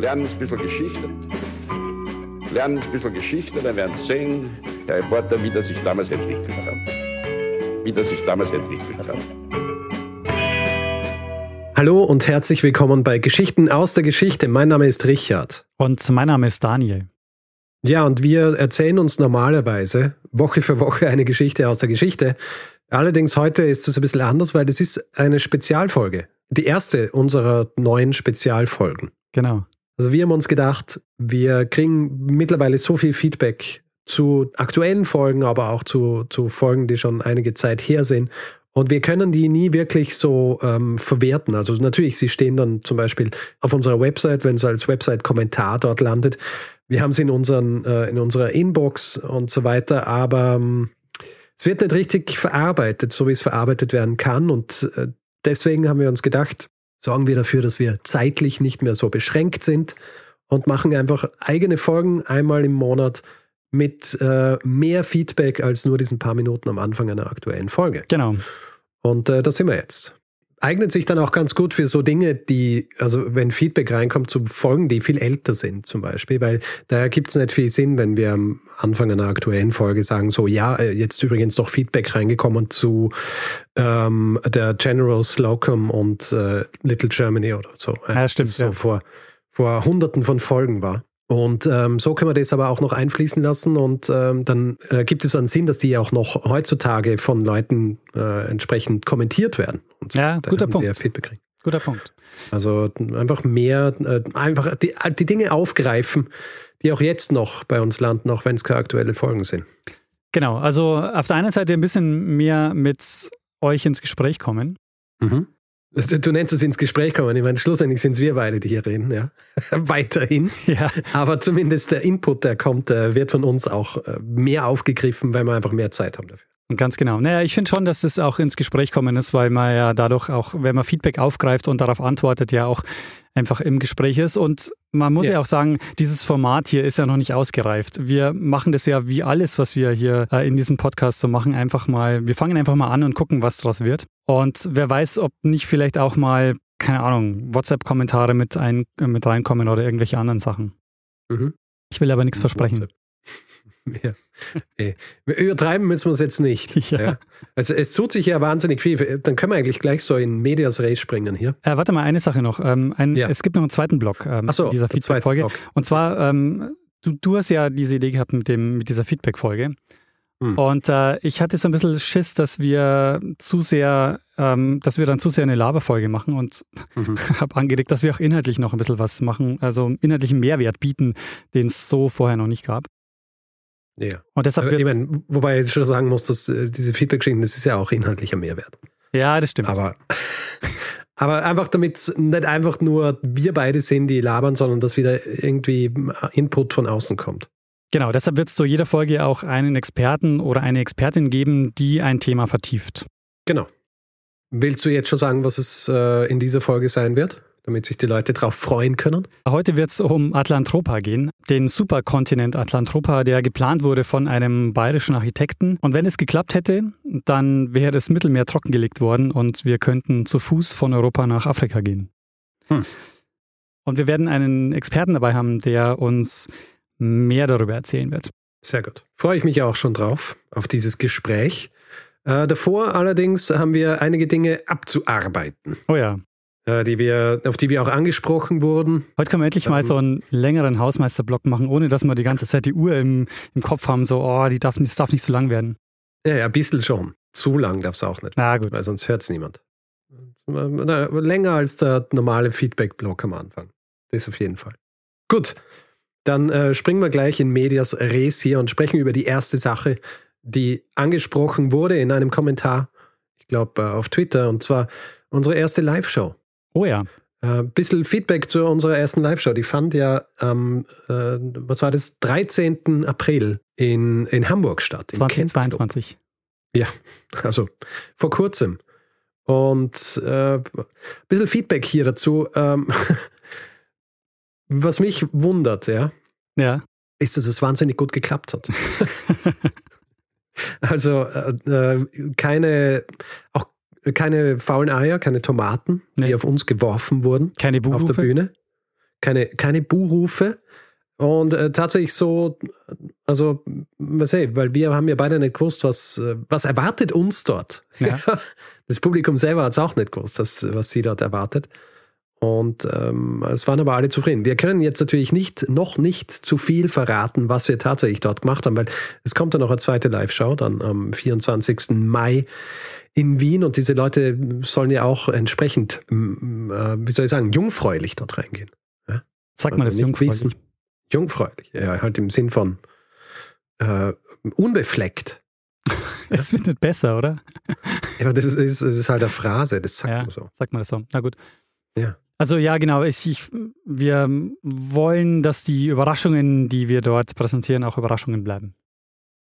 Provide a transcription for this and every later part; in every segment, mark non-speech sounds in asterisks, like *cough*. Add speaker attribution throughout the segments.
Speaker 1: lernen ein bisschen Geschichte. Lernen ein bisschen Geschichte, dann werden Sie sehen, Herr Reporter, wie das sich damals entwickelt hat. Wie das sich damals entwickelt hat.
Speaker 2: Hallo und herzlich willkommen bei Geschichten aus der Geschichte. Mein Name ist Richard.
Speaker 3: Und mein Name ist Daniel.
Speaker 2: Ja, und wir erzählen uns normalerweise Woche für Woche eine Geschichte aus der Geschichte. Allerdings heute ist es ein bisschen anders, weil das ist eine Spezialfolge. Die erste unserer neuen Spezialfolgen.
Speaker 3: Genau.
Speaker 2: Also wir haben uns gedacht, wir kriegen mittlerweile so viel Feedback zu aktuellen Folgen, aber auch zu, zu Folgen, die schon einige Zeit her sind. Und wir können die nie wirklich so ähm, verwerten. Also natürlich, sie stehen dann zum Beispiel auf unserer Website, wenn es als Website-Kommentar dort landet. Wir haben sie in, unseren, äh, in unserer Inbox und so weiter, aber ähm, es wird nicht richtig verarbeitet, so wie es verarbeitet werden kann. Und äh, deswegen haben wir uns gedacht, sorgen wir dafür, dass wir zeitlich nicht mehr so beschränkt sind und machen einfach eigene Folgen einmal im Monat mit äh, mehr Feedback als nur diesen paar Minuten am Anfang einer aktuellen Folge.
Speaker 3: Genau.
Speaker 2: Und äh, da sind wir jetzt. Eignet sich dann auch ganz gut für so Dinge, die, also wenn Feedback reinkommt zu Folgen, die viel älter sind zum Beispiel, weil da gibt es nicht viel Sinn, wenn wir am Anfang einer aktuellen Folge sagen, so ja, äh, jetzt übrigens doch Feedback reingekommen zu ähm, der General Slocum und äh, Little Germany oder so.
Speaker 3: Ja, stimmt.
Speaker 2: Das so
Speaker 3: ja.
Speaker 2: vor, vor hunderten von Folgen war. Und ähm, so können wir das aber auch noch einfließen lassen und ähm, dann äh, gibt es einen Sinn, dass die auch noch heutzutage von Leuten äh, entsprechend kommentiert werden. Und so.
Speaker 3: Ja, guter Punkt.
Speaker 2: Feedback kriegen.
Speaker 3: Guter Punkt.
Speaker 2: Also einfach mehr, äh, einfach die, die Dinge aufgreifen, die auch jetzt noch bei uns landen, auch wenn es keine aktuelle Folgen sind.
Speaker 3: Genau. Also auf der einen Seite ein bisschen mehr mit euch ins Gespräch kommen.
Speaker 2: Du, du nennst es ins Gespräch kommen. Ich meine, schlussendlich sind es wir beide, die hier reden, ja. *laughs* Weiterhin.
Speaker 3: Ja.
Speaker 2: Aber zumindest der Input, der kommt, äh, wird von uns auch äh, mehr aufgegriffen, weil wir einfach mehr Zeit haben dafür.
Speaker 3: Ganz genau. Naja, ich finde schon, dass das auch ins Gespräch kommen ist, weil man ja dadurch auch, wenn man Feedback aufgreift und darauf antwortet, ja auch einfach im Gespräch ist. Und man muss ja,
Speaker 2: Ja.
Speaker 3: auch sagen, dieses Format hier ist ja noch nicht ausgereift. Wir machen das ja wie alles, was wir hier äh, in diesem Podcast so machen, einfach mal, wir fangen einfach mal an und gucken, was draus wird. Und wer weiß, ob nicht vielleicht auch mal, keine Ahnung, WhatsApp-Kommentare mit, ein, mit reinkommen oder irgendwelche anderen Sachen.
Speaker 2: Mhm.
Speaker 3: Ich will aber nichts versprechen. *laughs*
Speaker 2: Ja. Wir Übertreiben müssen wir es jetzt nicht. *laughs*
Speaker 3: Ja.
Speaker 2: Also es tut sich ja wahnsinnig viel. Dann können wir eigentlich gleich so in Medias Res springen hier.
Speaker 3: Äh, warte mal, eine Sache noch. Ähm, ein,
Speaker 2: Ja.
Speaker 3: Es gibt noch einen zweiten Block ähm,
Speaker 2: so,
Speaker 3: dieser Feedback-Folge. Und zwar, ähm, du, du hast ja diese Idee gehabt mit, dem, mit dieser Feedback-Folge.
Speaker 2: Hm.
Speaker 3: Und äh, ich hatte so ein bisschen Schiss, dass wir zu sehr, ähm, dass wir dann zu sehr eine Laberfolge machen und
Speaker 2: Mhm. *laughs*
Speaker 3: habe angeregt, dass wir auch inhaltlich noch ein bisschen was machen, also inhaltlichen Mehrwert bieten, den es so vorher noch nicht gab.
Speaker 2: Ja.
Speaker 3: Und deshalb
Speaker 2: ich meine, wobei ich schon sagen muss, dass äh, diese Feedback-Geschichten, das ist ja auch inhaltlicher Mehrwert.
Speaker 3: ja, das stimmt.
Speaker 2: Aber, *laughs* aber einfach damit es nicht einfach nur wir beide sind, die labern, sondern dass wieder irgendwie Input von außen kommt.
Speaker 3: Genau, deshalb wird es zu jeder Folge auch einen Experten oder eine Expertin geben, die ein Thema vertieft.
Speaker 2: Genau. Willst du jetzt schon sagen, was es äh, in dieser Folge sein wird, damit sich die Leute darauf freuen können?
Speaker 3: Heute wird es um Atlantropa gehen, den Superkontinent Atlantropa, der geplant wurde von einem bayerischen Architekten. Und wenn es geklappt hätte, dann wäre das Mittelmeer trockengelegt worden und wir könnten zu Fuß von Europa nach Afrika gehen.
Speaker 2: Hm.
Speaker 3: Und wir werden einen Experten dabei haben, der uns mehr darüber erzählen wird.
Speaker 2: Sehr gut. Freue ich mich auch schon drauf, auf dieses Gespräch. Äh, davor allerdings haben wir einige Dinge abzuarbeiten,
Speaker 3: Oh ja,
Speaker 2: die wir, auf die wir auch angesprochen wurden.
Speaker 3: heute können wir endlich mal
Speaker 2: Ähm.
Speaker 3: so einen längeren Hausmeisterblock machen, ohne dass wir die ganze Zeit die Uhr im, im Kopf haben, so, oh, die darf, das darf nicht zu lang werden.
Speaker 2: Ja, ja, ein bisschen schon. Zu lang darf es auch nicht,
Speaker 3: Na gut.
Speaker 2: weil sonst hört es niemand. Länger als der normale Feedback-Block am Anfang. Das auf jeden Fall. Gut, dann äh, springen wir gleich in Medias Res hier und sprechen über die erste Sache, die angesprochen wurde in einem Kommentar, ich glaube äh, auf Twitter, und zwar unsere erste Live-Show.
Speaker 3: Oh ja,
Speaker 2: Ein äh, bisschen Feedback zu unserer ersten Live-Show. Die fand ja am, äh, was war das, 13. April in, in Hamburg statt. im Kent Club.
Speaker 3: 2022.
Speaker 2: Ja, *laughs* also vor kurzem. Und äh, ein bisschen Feedback hier dazu. Ähm, *laughs* was mich wundert, ja,
Speaker 3: Ja.
Speaker 2: ist, dass es wahnsinnig gut geklappt hat. *laughs* Also äh, äh, keine, auch keine faulen Eier, keine Tomaten,
Speaker 3: Nee.
Speaker 2: die auf uns geworfen wurden
Speaker 3: Keine
Speaker 2: auf der
Speaker 3: Buhrufe.
Speaker 2: Bühne. keine, keine Buhrufe. Und äh, tatsächlich so, also, was ey, weil wir haben ja beide nicht gewusst, was, äh, was erwartet uns dort.
Speaker 3: Ja. *laughs*
Speaker 2: Das Publikum selber hat es auch nicht gewusst, das, was sie dort erwartet. Und ähm, es waren aber alle zufrieden. Wir können jetzt natürlich nicht, noch nicht zu viel verraten, was wir tatsächlich dort gemacht haben, weil es kommt dann noch eine zweite Live-Show, dann am 24. Mai in Wien und diese Leute sollen ja auch entsprechend, äh, wie soll ich sagen, jungfräulich dort reingehen. Ja?
Speaker 3: Sag mal
Speaker 2: Also
Speaker 3: das jungfräulich.
Speaker 2: wissen. Jungfräulich, ja, halt im Sinn von äh, unbefleckt. *laughs*
Speaker 3: Es wird nicht besser, oder?
Speaker 2: Ja, das ist, das ist, das ist halt eine Phrase, das sagt
Speaker 3: Ja.
Speaker 2: man so.
Speaker 3: Sagt man das so. Na gut.
Speaker 2: Ja.
Speaker 3: Also ja, genau. Ich, ich, wir wollen, dass die Überraschungen, die wir dort präsentieren, auch Überraschungen bleiben.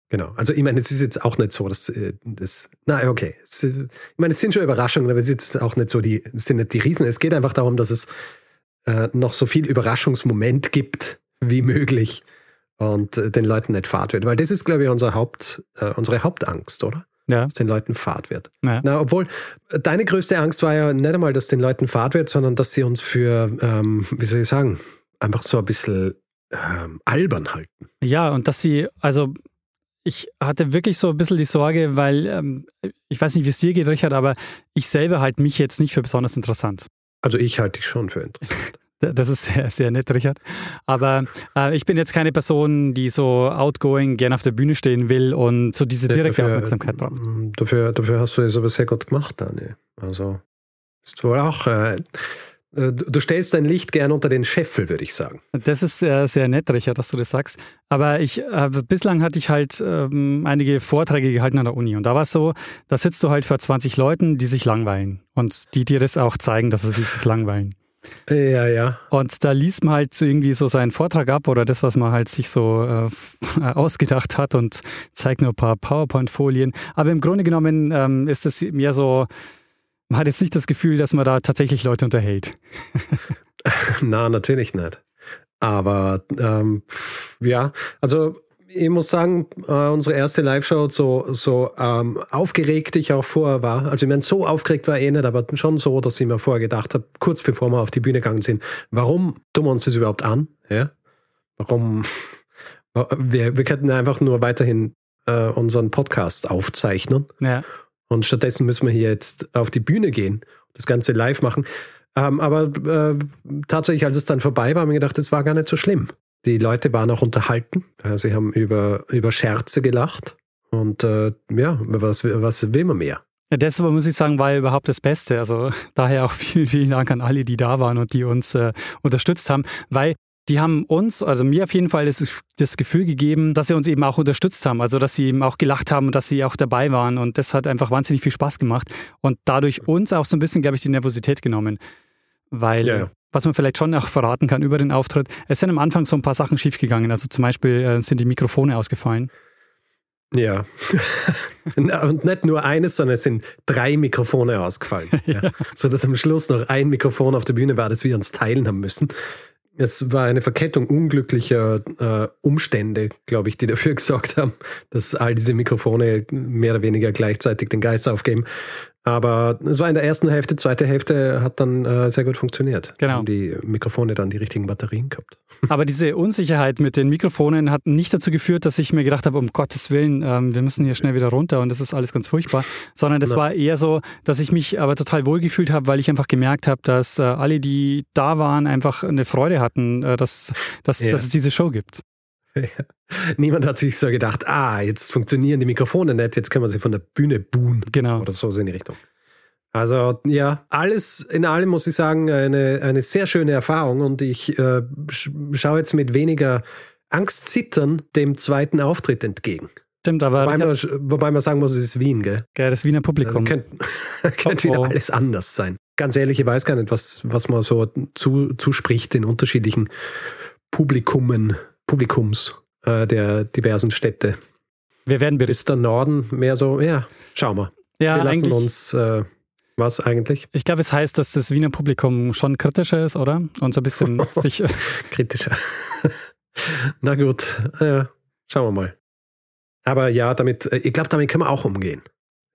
Speaker 2: Genau. Also ich meine, es ist jetzt auch nicht so, dass äh, das. Na, okay. Es, äh, ich meine, es sind schon Überraschungen, aber es ist jetzt auch nicht so die, es sind nicht die Riesen. Es geht einfach darum, dass es äh, noch so viel Überraschungsmoment gibt wie möglich und äh, den Leuten nicht fad wird. Weil das ist, glaube ich, unser Haupt, äh, unsere Hauptangst, oder?
Speaker 3: Ja.
Speaker 2: Dass den Leuten fad wird.
Speaker 3: Ja.
Speaker 2: Na, obwohl deine größte Angst war ja nicht einmal, dass den Leuten fad wird, sondern dass sie uns für, ähm, wie soll ich sagen, einfach so ein bisschen ähm, albern halten.
Speaker 3: Ja, und dass sie, also ich hatte wirklich so ein bisschen die Sorge, weil ähm, ich weiß nicht, wie es dir geht, Richard, aber ich selber halte mich jetzt nicht für besonders interessant.
Speaker 2: Also ich halte dich schon für interessant. *laughs*
Speaker 3: Das ist sehr, sehr nett, Richard. Aber äh, ich bin jetzt keine Person, die so outgoing gerne auf der Bühne stehen will und so diese direkte
Speaker 2: Dafür-
Speaker 3: Aufmerksamkeit braucht.
Speaker 2: mm, Dafür, dafür hast du es aber sehr gut gemacht, Daniel. Also ist wohl auch. Äh, äh, du stellst dein Licht gern unter den Scheffel, würde ich sagen.
Speaker 3: Das ist sehr, sehr nett, Richard, dass du das sagst. Aber ich, äh, bislang hatte ich halt ähm, einige Vorträge gehalten an der Uni. Und da war es so, da sitzt du halt vor 20 Leuten, die sich langweilen. Und die dir das auch zeigen, dass sie sich langweilen.
Speaker 2: Ja, ja.
Speaker 3: Und da liest man halt so irgendwie so seinen Vortrag ab oder das, was man halt sich so äh, *laughs* ausgedacht hat und zeigt nur ein paar PowerPoint-Folien. Aber im Grunde genommen ähm, ist es mehr so, man hat jetzt nicht das Gefühl, dass man da tatsächlich Leute unterhält. *laughs*
Speaker 2: Na, natürlich nicht. Aber ähm, ja, also ich muss sagen, äh, unsere erste Live-Show, so, so ähm, aufgeregt ich auch vorher war, also ich meine, so aufgeregt war eh nicht, aber schon so, dass ich mir vorher gedacht habe, kurz bevor wir auf die Bühne gegangen sind, warum tun wir uns das überhaupt an? Ja? Warum? *laughs* Wir, wir könnten einfach nur weiterhin äh, unseren Podcast aufzeichnen.
Speaker 3: Ja.
Speaker 2: Und stattdessen müssen wir hier jetzt auf die Bühne gehen, das Ganze live machen. Ähm, aber äh, tatsächlich, als es dann vorbei war, haben wir gedacht, das war gar nicht so schlimm. Die Leute waren auch unterhalten. Sie haben über, über Scherze gelacht. Und äh, ja, was, was will man mehr?
Speaker 3: Ja, das aber muss ich sagen, war ja überhaupt das Beste. Also daher auch *laughs* vielen, vielen Dank an alle, die da waren und die uns äh, unterstützt haben, weil die haben uns, also mir auf jeden Fall das, das Gefühl gegeben, dass sie uns eben auch unterstützt haben. Also dass sie eben auch gelacht haben und dass sie auch dabei waren. Und das hat einfach wahnsinnig viel Spaß gemacht und dadurch uns auch so ein bisschen, glaube ich, die Nervosität genommen. Weil,
Speaker 2: Ja, ja.
Speaker 3: Was man vielleicht schon auch verraten kann über den Auftritt, es sind am Anfang so ein paar Sachen schiefgegangen. Also zum Beispiel äh, sind die Mikrofone ausgefallen.
Speaker 2: Ja. *laughs* Und nicht nur eines, sondern es sind drei Mikrofone ausgefallen. *laughs* ja. So dass am Schluss noch ein Mikrofon auf der Bühne war, das wir uns teilen haben müssen. Es war eine Verkettung unglücklicher äh, Umstände, glaube ich, die dafür *laughs* gesorgt haben, dass all diese Mikrofone mehr oder weniger gleichzeitig den Geist aufgeben. Aber es war in der ersten Hälfte, zweite Hälfte hat dann äh, sehr gut funktioniert.
Speaker 3: Genau.
Speaker 2: Haben die Mikrofone dann die richtigen Batterien gehabt. *laughs*
Speaker 3: Aber diese Unsicherheit mit den Mikrofonen hat nicht dazu geführt, dass ich mir gedacht habe, um Gottes Willen, ähm, wir müssen hier schnell wieder runter und das ist alles ganz furchtbar, sondern das
Speaker 2: Na.
Speaker 3: war eher so, dass ich mich aber total wohlgefühlt habe, weil ich einfach gemerkt habe, dass äh, alle, die da waren, einfach eine Freude hatten, äh, dass, dass,
Speaker 2: Ja.
Speaker 3: dass es diese Show gibt. *laughs*
Speaker 2: Niemand hat sich so gedacht, ah, jetzt funktionieren die Mikrofone nicht, jetzt können wir sie von der Bühne buhen.
Speaker 3: Genau.
Speaker 2: Oder so in die Richtung. Also ja, alles in allem muss ich sagen, eine, eine sehr schöne Erfahrung und ich äh, sch schaue jetzt mit weniger Angstzittern dem zweiten Auftritt entgegen.
Speaker 3: Stimmt, aber
Speaker 2: Wobei man, wobei man sagen muss, es ist Wien, gell?
Speaker 3: gell, das Wiener Publikum.
Speaker 2: Also könnte *laughs* könnt wieder alles anders sein. Ganz ehrlich, ich weiß gar nicht, was, was man so zu, zuspricht in unterschiedlichen Publikumen, Publikums äh, der diversen Städte.
Speaker 3: wir werden berichten.
Speaker 2: Ist der Norden mehr so, ja, schau mal.
Speaker 3: Ja,
Speaker 2: Wir lassen uns, äh, was eigentlich?
Speaker 3: Ich glaube, es heißt, dass das Wiener Publikum schon kritischer ist, oder? Und so ein bisschen *laughs* sich.
Speaker 2: Kritischer. *laughs* Na gut, äh, schauen wir mal. Aber ja, damit, äh, ich glaube, damit können wir auch umgehen.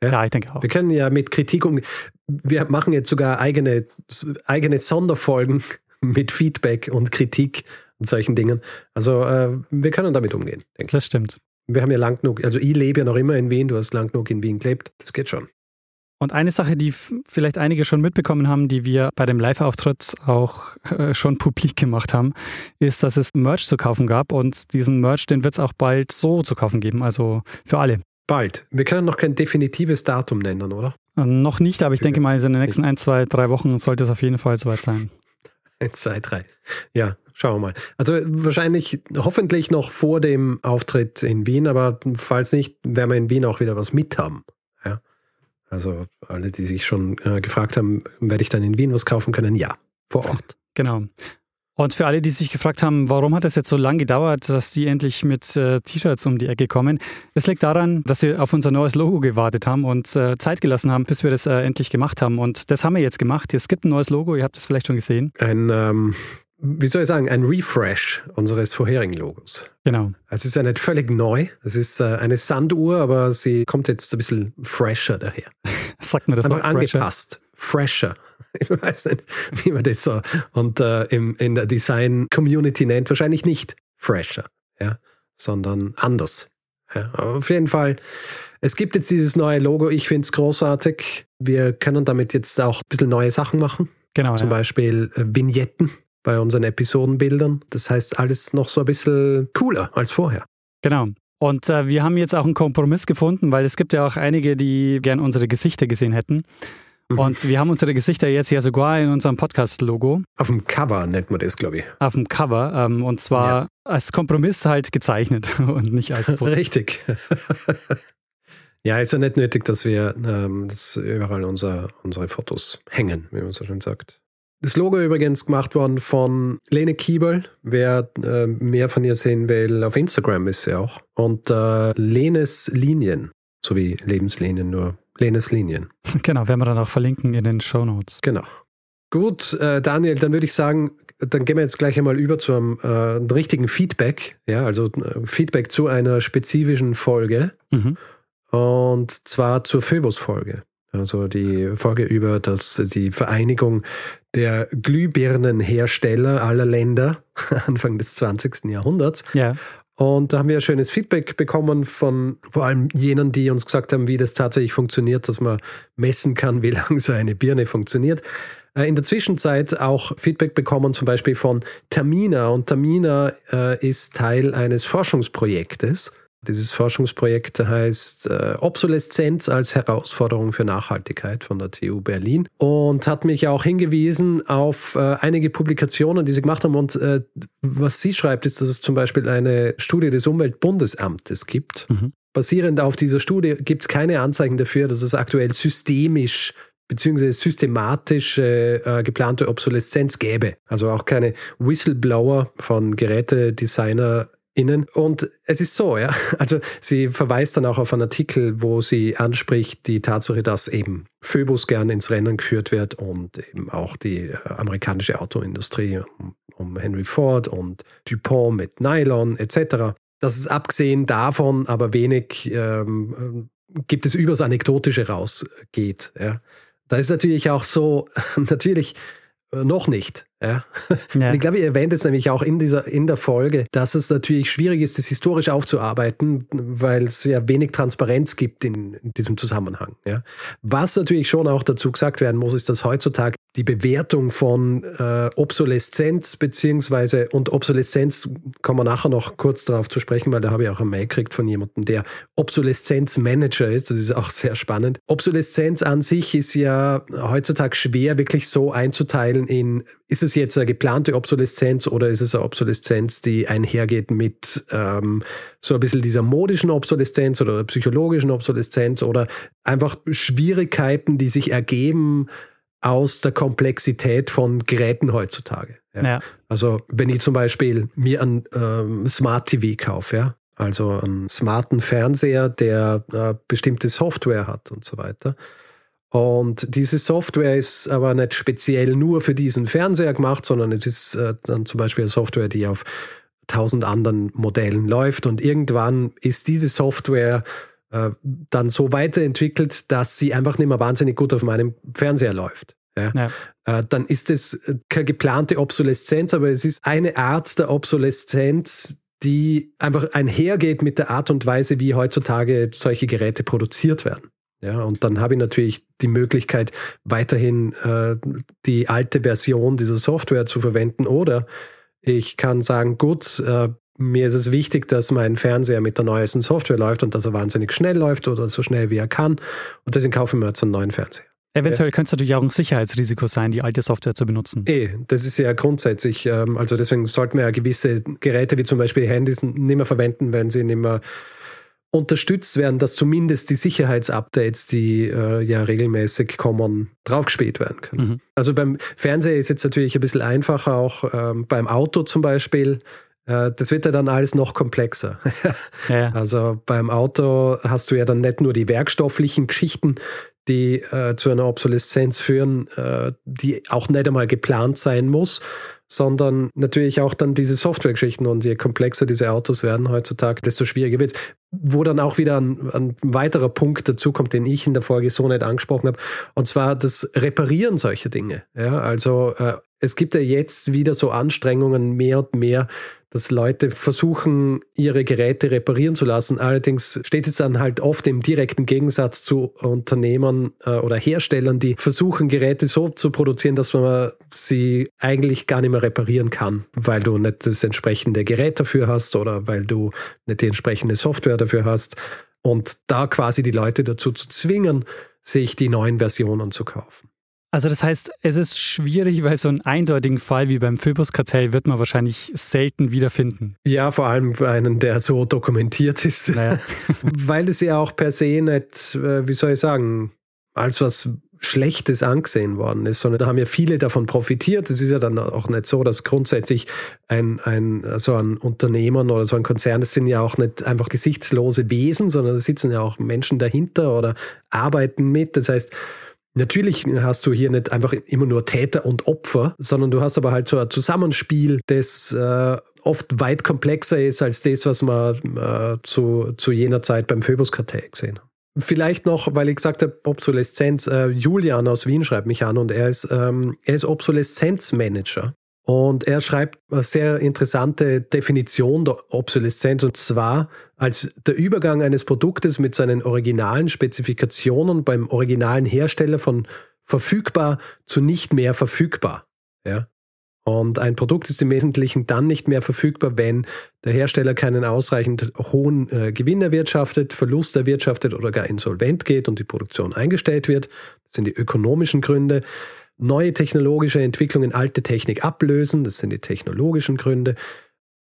Speaker 3: Ja, ich denke auch.
Speaker 2: Wir können ja mit Kritik umgehen. Wir machen jetzt sogar eigene, eigene Sonderfolgen, *laughs* mit Feedback und Kritik und solchen Dingen. Also äh, wir können damit umgehen, denke ich.
Speaker 3: Das stimmt.
Speaker 2: Wir haben ja lang genug, also ich lebe ja noch immer in Wien, du hast lang genug in Wien gelebt, das geht schon.
Speaker 3: Und eine Sache, die vielleicht einige schon mitbekommen haben, die wir bei dem Live-Auftritt auch äh, schon *laughs* publik gemacht haben, ist, dass es Merch zu kaufen gab und diesen Merch, den wird es auch bald so zu kaufen geben, also für alle.
Speaker 2: Bald. Wir können noch kein definitives Datum nennen, oder?
Speaker 3: Äh, noch nicht, aber ich denke mal, in den nächsten ein, zwei, drei Wochen sollte es auf jeden Fall soweit sein. *laughs*
Speaker 2: ein, zwei, drei. Ja, schauen wir mal. Also wahrscheinlich, hoffentlich noch vor dem Auftritt in Wien, aber falls nicht, werden wir in Wien auch wieder was mit haben. Ja. Also alle, die sich schon äh, gefragt haben, werde ich dann in Wien was kaufen können? Ja, vor Ort. *laughs*
Speaker 3: Genau. Und für alle, die sich gefragt haben, warum hat es jetzt so lange gedauert, dass die endlich mit äh, T-Shirts um die Ecke kommen, es liegt daran, dass wir auf unser neues Logo gewartet haben und äh, Zeit gelassen haben, bis wir das äh, endlich gemacht haben. Und das haben wir jetzt gemacht. Es gibt ein neues Logo, ihr habt es vielleicht schon gesehen.
Speaker 2: Ein, ähm, wie soll ich sagen, ein Refresh unseres vorherigen Logos.
Speaker 3: Genau.
Speaker 2: Also es ist ja nicht völlig neu. Es ist äh, eine Sanduhr, aber sie kommt jetzt ein bisschen fresher daher. *laughs*
Speaker 3: Sagt mir das
Speaker 2: Einfach angepasst. Fresher. *laughs* Ich weiß nicht, wie man das so und äh, im, in der Design-Community nennt. Wahrscheinlich nicht fresher, ja, sondern anders. Ja, aber auf jeden Fall, es gibt jetzt dieses neue Logo. Ich finde es großartig. Wir können damit jetzt auch ein bisschen neue Sachen machen.
Speaker 3: Genau.
Speaker 2: Zum
Speaker 3: ja.
Speaker 2: Beispiel äh, Vignetten bei unseren Episodenbildern. Das heißt, alles noch so ein bisschen cooler als vorher.
Speaker 3: Genau. Und äh, wir haben jetzt auch einen Kompromiss gefunden, weil es gibt ja auch einige, die gern unsere Gesichter gesehen hätten. Mhm. Und wir haben unsere Gesichter jetzt ja sogar in unserem Podcast-Logo.
Speaker 2: Auf dem Cover nennt man das, glaube ich.
Speaker 3: Auf dem Cover. Ähm, und zwar ja. als Kompromiss halt gezeichnet *laughs* und nicht als *laughs*
Speaker 2: Foto. Richtig. *laughs* ja, ist ja nicht nötig, dass wir ähm, dass überall unser, unsere Fotos hängen, wie man so schön sagt. Das Logo übrigens gemacht worden von Lene Kiebel. Wer äh, mehr von ihr sehen will, auf Instagram ist sie auch. Und äh, Lenes Linien, so wie Lebenslinien, nur Lenes Linien. *laughs*
Speaker 3: Genau, werden wir dann auch verlinken in den Show Notes.
Speaker 2: Genau. Gut, äh, Daniel, dann würde ich sagen, dann gehen wir jetzt gleich einmal über zu einem äh, richtigen Feedback. Ja, also äh, Feedback zu einer spezifischen Folge. Mhm. Und zwar zur Phoebus-Folge. Also die Folge über das, die Vereinigung der Glühbirnenhersteller aller Länder *laughs* Anfang des 20. Jahrhunderts.
Speaker 3: Ja.
Speaker 2: Und da haben wir schönes Feedback bekommen von vor allem jenen, die uns gesagt haben, wie das tatsächlich funktioniert, dass man messen kann, wie *laughs* lange so eine Birne funktioniert. Äh, in der Zwischenzeit auch Feedback bekommen, zum Beispiel von Tamina. Und Tamina äh, ist Teil eines Forschungsprojektes dieses Forschungsprojekt heißt äh, Obsoleszenz als Herausforderung für Nachhaltigkeit von der TU Berlin und hat mich auch hingewiesen auf äh, einige Publikationen, die sie gemacht haben. Und äh, was sie schreibt, ist, dass es zum Beispiel eine Studie des Umweltbundesamtes gibt. Mhm. Basierend auf dieser Studie gibt es keine Anzeichen dafür, dass es aktuell systemisch beziehungsweise systematische äh, geplante Obsoleszenz gäbe. Also auch keine Whistleblower von Gerätedesigner innen. Und es ist so, ja. *laughs* Also sie verweist dann auch auf einen Artikel, wo sie anspricht die Tatsache, dass eben Phoebus gern ins Rennen geführt wird und eben auch die äh, amerikanische Autoindustrie um, Henry Ford und DuPont mit Nylon etc. Dass es abgesehen davon aber wenig ähm, gibt es übers Anekdotische rausgeht. Ja. Da ist natürlich auch so, *laughs* natürlich äh, noch nicht. Ja. *laughs* ja. Ich glaube, ihr erwähnt es nämlich auch in, dieser, in der Folge, dass es natürlich schwierig ist, das historisch aufzuarbeiten, weil es ja wenig Transparenz gibt in, in diesem Zusammenhang. Ja. Was natürlich schon auch dazu gesagt werden muss, ist, dass heutzutage die Bewertung von äh, Obsoleszenz beziehungsweise und Obsoleszenz kommen wir nachher noch kurz darauf zu sprechen, weil da habe ich auch ein Mail gekriegt von jemandem, der Obsoleszenzmanager ist. Das ist auch sehr spannend. Obsoleszenz an sich ist ja heutzutage schwer wirklich so einzuteilen in, ist es jetzt eine geplante Obsoleszenz oder ist es eine Obsoleszenz, die einhergeht mit ähm, so ein bisschen dieser modischen Obsoleszenz oder psychologischen Obsoleszenz oder einfach Schwierigkeiten, die sich ergeben, aus der Komplexität von Geräten heutzutage. Ja. Ja. Also wenn ich zum Beispiel mir ein ähm, Smart TV kaufe, ja, also einen smarten Fernseher, der äh, bestimmte Software hat und so weiter. Und diese Software ist aber nicht speziell nur für diesen Fernseher gemacht, sondern es ist äh, dann zum Beispiel eine Software, die auf tausend anderen Modellen läuft. Und irgendwann ist diese Software äh, dann so weiterentwickelt, dass sie einfach nicht mehr wahnsinnig gut auf meinem Fernseher läuft. ja, ja. Äh, dann ist es keine geplante Obsoleszenz, aber es ist eine Art der Obsoleszenz, die einfach einhergeht mit der Art und Weise, wie heutzutage solche Geräte produziert werden. Ja, und dann habe ich natürlich die Möglichkeit, weiterhin äh, die alte Version dieser Software zu verwenden oder ich kann sagen, gut, äh, mir ist es wichtig, dass mein Fernseher mit der neuesten Software läuft und dass er wahnsinnig schnell läuft oder so schnell wie er kann. Und deswegen kaufe ich mir jetzt einen neuen Fernseher.
Speaker 3: Eventuell könnte es natürlich auch ein Sicherheitsrisiko sein, die alte Software zu benutzen.
Speaker 2: Eh, das ist ja grundsätzlich. Ähm, also deswegen sollten wir ja gewisse Geräte wie zum Beispiel Handys nicht mehr verwenden, wenn sie nicht mehr unterstützt werden, dass zumindest die Sicherheitsupdates, die äh, ja regelmäßig kommen, draufgespielt werden können. Mhm. Also beim Fernseher ist jetzt natürlich ein bisschen einfacher, auch ähm, beim Auto zum Beispiel. Äh, das wird ja dann alles noch komplexer. *laughs* ja. Also beim Auto hast du ja dann nicht nur die werkstofflichen Geschichten, die äh, zu einer Obsoleszenz führen, äh, die auch nicht einmal geplant sein muss, sondern natürlich auch dann diese Softwaregeschichten und je komplexer diese Autos werden heutzutage, desto schwieriger wird es. Wo dann auch wieder ein, ein weiterer Punkt dazu kommt, den ich in der Folge so nicht angesprochen habe, und zwar das Reparieren solcher Dinge. Ja, also äh, es gibt ja jetzt wieder so Anstrengungen mehr und mehr, dass Leute versuchen, ihre Geräte reparieren zu lassen. Allerdings steht es dann halt oft im direkten Gegensatz zu Unternehmern äh, oder Herstellern, die versuchen, Geräte so zu produzieren, dass man sie eigentlich gar nicht mehr reparieren kann, weil du nicht das entsprechende Gerät dafür hast oder weil du nicht die entsprechende Software dafür hast. Und da quasi die Leute dazu zu zwingen, sich die neuen Versionen zu kaufen.
Speaker 3: Also das heißt, es ist schwierig, weil so einen eindeutigen Fall wie beim Phobos-Kartell wird man wahrscheinlich selten wiederfinden.
Speaker 2: Ja, vor allem einen, der so dokumentiert ist. Naja. *laughs* weil es ja auch per se nicht, äh, wie soll ich sagen, als was Schlechtes angesehen worden ist, sondern da haben ja viele davon profitiert. Es ist ja dann auch nicht so, dass grundsätzlich ein, ein, so ein Unternehmen oder so ein Konzern, das sind ja auch nicht einfach gesichtslose Wesen, sondern da sitzen ja auch Menschen dahinter oder arbeiten mit. Das heißt, Natürlich hast du hier nicht einfach immer nur Täter und Opfer, sondern du hast aber halt so ein Zusammenspiel, das äh, oft weit komplexer ist als das, was man äh, zu, zu jener Zeit beim Phoebus-Kartell gesehen hat. Vielleicht noch, weil ich gesagt habe, Obsoleszenz. Äh, Julian aus Wien schreibt mich an und er ist, ähm, er ist Obsoleszenzmanager. Und er schreibt eine sehr interessante Definition der Obsoleszenz und zwar als der Übergang eines Produktes mit seinen originalen Spezifikationen beim originalen Hersteller von verfügbar zu nicht mehr verfügbar. Ja? Und ein Produkt ist im Wesentlichen dann nicht mehr verfügbar, wenn der Hersteller keinen ausreichend hohen äh, Gewinn erwirtschaftet, Verlust erwirtschaftet oder gar insolvent geht und die Produktion eingestellt wird. Das sind die ökonomischen Gründe neue technologische Entwicklungen alte Technik ablösen, das sind die technologischen Gründe,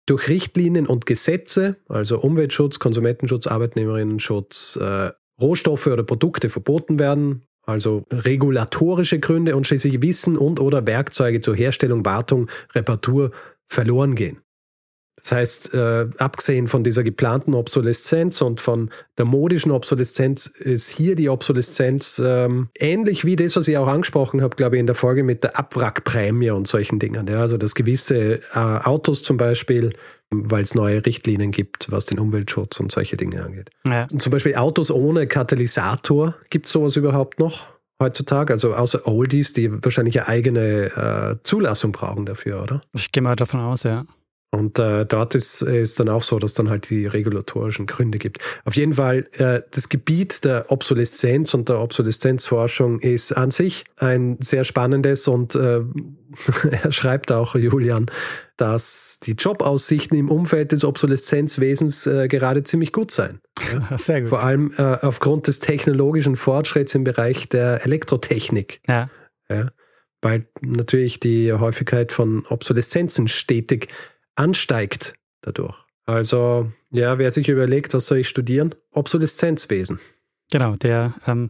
Speaker 2: durch Richtlinien und Gesetze, also Umweltschutz, Konsumentenschutz, Arbeitnehmerinnenschutz, äh, Rohstoffe oder Produkte verboten werden, also regulatorische Gründe und schließlich Wissen und oder Werkzeuge zur Herstellung, Wartung, Reparatur verloren gehen. Das heißt, äh, abgesehen von dieser geplanten Obsoleszenz und von der modischen Obsoleszenz ist hier die Obsoleszenz ähm, ähnlich wie das, was ich auch angesprochen habe, glaube ich, in der Folge mit der Abwrackprämie und solchen Dingen. Ja, also dass gewisse äh, Autos zum Beispiel, weil es neue Richtlinien gibt, was den Umweltschutz und solche Dinge angeht. Ja. Und zum Beispiel Autos ohne Katalysator, gibt es sowas überhaupt noch? heutzutage? Also außer Oldies, die wahrscheinlich eine eigene äh, Zulassung brauchen dafür, oder?
Speaker 3: Ich gehe mal davon aus, ja.
Speaker 2: Und äh, dort ist es dann auch so, dass dann halt die regulatorischen Gründe gibt. Auf jeden Fall, äh, das Gebiet der Obsoleszenz und der Obsoleszenzforschung ist an sich ein sehr spannendes und äh, *laughs* er schreibt auch, Julian, dass die Jobaussichten im Umfeld des Obsoleszenzwesens äh, gerade ziemlich gut seien. Ja? *laughs* Sehr gut. Vor allem äh, aufgrund des technologischen Fortschritts im Bereich der Elektrotechnik. Ja. ja. Weil natürlich die Häufigkeit von Obsoleszenzen stetig ansteigt dadurch. Also, ja, wer sich überlegt, was soll ich studieren? Obsoleszenzwesen.
Speaker 3: Genau, der ähm,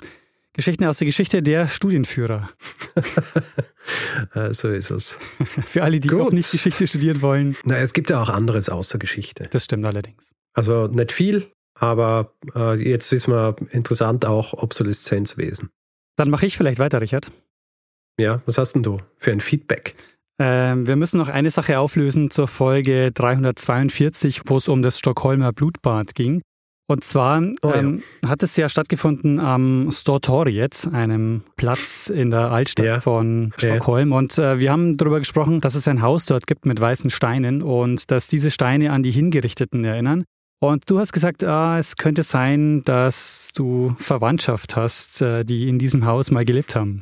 Speaker 3: Geschichten aus der Geschichte der Studienführer. *laughs*
Speaker 2: so ist es. *laughs*
Speaker 3: Für alle, die Gut. auch nicht Geschichte studieren wollen.
Speaker 2: Na, es gibt ja auch anderes außer Geschichte.
Speaker 3: Das stimmt allerdings.
Speaker 2: Also nicht viel, aber äh, jetzt wissen wir interessant auch Obsoleszenzwesen.
Speaker 3: Dann mache ich vielleicht weiter, Richard.
Speaker 2: Ja, was hast denn du für ein Feedback?
Speaker 3: Ähm, wir müssen noch eine Sache auflösen zur Folge 342, wo es um das Stockholmer Blutbad ging. Und zwar oh, ähm, ja. hat es ja stattgefunden am Stortorget, einem Platz in der Altstadt ja. von Stockholm. Ja. Und äh, wir haben darüber gesprochen, dass es ein Haus dort gibt mit weißen Steinen und dass diese Steine an die Hingerichteten erinnern. Und du hast gesagt, ah, es könnte sein, dass du Verwandtschaft hast, äh, die in diesem Haus mal gelebt haben.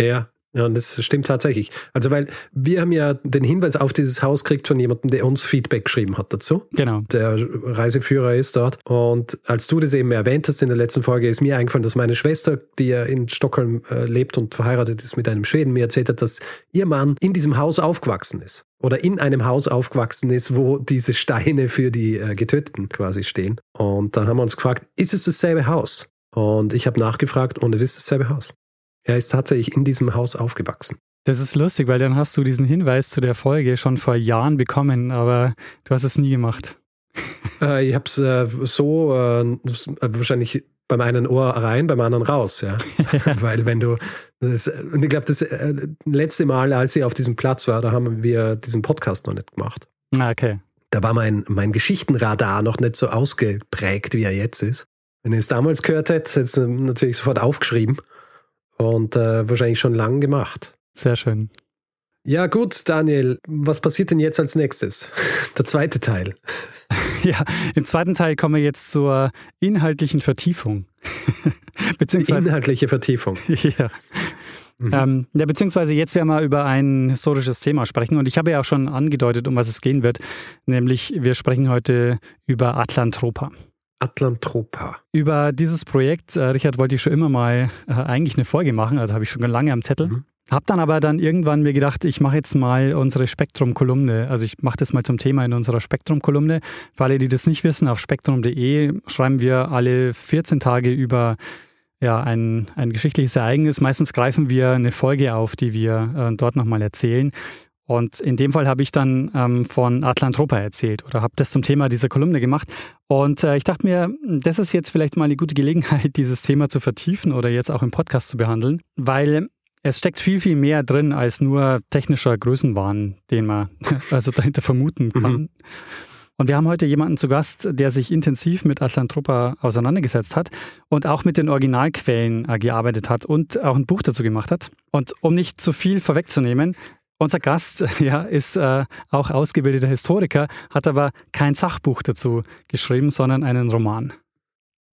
Speaker 2: Ja, ja, und das stimmt tatsächlich. Also, weil wir haben ja den Hinweis auf dieses Haus gekriegt von jemandem, der uns Feedback geschrieben hat dazu.
Speaker 3: Genau.
Speaker 2: Der Reiseführer ist dort. Und als du das eben erwähnt hast in der letzten Folge, ist mir eingefallen, dass meine Schwester, die ja in Stockholm äh, lebt und verheiratet ist mit einem Schweden, mir erzählt hat, dass ihr Mann in diesem Haus aufgewachsen ist. Oder in einem Haus aufgewachsen ist, wo diese Steine für die äh, Getöteten quasi stehen. Und dann haben wir uns gefragt, ist es dasselbe Haus? Und ich habe nachgefragt und es ist dasselbe Haus. Er ist tatsächlich in diesem Haus aufgewachsen.
Speaker 3: Das ist lustig, weil dann hast du diesen Hinweis zu der Folge schon vor Jahren bekommen, aber du hast es nie gemacht. *laughs*
Speaker 2: Äh, ich habe es äh, so äh, wahrscheinlich beim einen Ohr rein, beim anderen raus, ja. *laughs* weil wenn du, das, und ich glaube, das äh, letzte Mal, als ich auf diesem Platz war, da haben wir diesen Podcast noch nicht gemacht.
Speaker 3: Ah, okay.
Speaker 2: Da war mein, mein Geschichtenradar noch nicht so ausgeprägt, wie er jetzt ist. Wenn ich es damals gehört hätte, hätte ich es natürlich sofort aufgeschrieben und äh, wahrscheinlich schon lang gemacht.
Speaker 3: Sehr schön.
Speaker 2: Ja, gut, Daniel, was passiert denn jetzt als nächstes? *laughs* Der zweite Teil. *laughs*
Speaker 3: Ja, im zweiten Teil kommen wir jetzt zur inhaltlichen Vertiefung. *laughs*
Speaker 2: beziehungsweise, Inhaltliche Vertiefung.
Speaker 3: ja. Mhm. Ähm, ja, beziehungsweise jetzt werden wir über ein historisches Thema sprechen. Und ich habe ja auch schon angedeutet, um was es gehen wird. Nämlich, wir sprechen heute über Atlantropa.
Speaker 2: Atlantropa.
Speaker 3: Über dieses Projekt, äh, Richard, wollte ich schon immer mal äh, eigentlich eine Folge machen, also habe ich schon lange am Zettel. Mhm. Hab dann aber dann irgendwann mir gedacht, ich mache jetzt mal unsere Spektrum-Kolumne. Also ich mache das mal zum Thema in unserer Spektrum-Kolumne. Für alle, die das nicht wissen, auf spektrum.de schreiben wir alle 14 Tage über ja, ein, ein geschichtliches Ereignis. Meistens greifen wir eine Folge auf, die wir äh, dort nochmal erzählen. Und in dem Fall habe ich dann ähm, von Atlantropa erzählt oder habe das zum Thema dieser Kolumne gemacht. Und äh, ich dachte mir, das ist jetzt vielleicht mal eine gute Gelegenheit, *laughs* dieses Thema zu vertiefen oder jetzt auch im Podcast zu behandeln, weil es steckt viel, viel mehr drin als nur technischer Größenwahn, den man *laughs* also dahinter vermuten mhm. kann. Mhm. Und wir haben heute jemanden zu Gast, der sich intensiv mit Atlantropa auseinandergesetzt hat und auch mit den Originalquellen äh, gearbeitet hat und auch ein Buch dazu gemacht hat. Und um nicht zu viel vorwegzunehmen, unser Gast *laughs* ja, ist äh, auch ausgebildeter Historiker, hat aber kein Sachbuch dazu geschrieben, sondern einen Roman.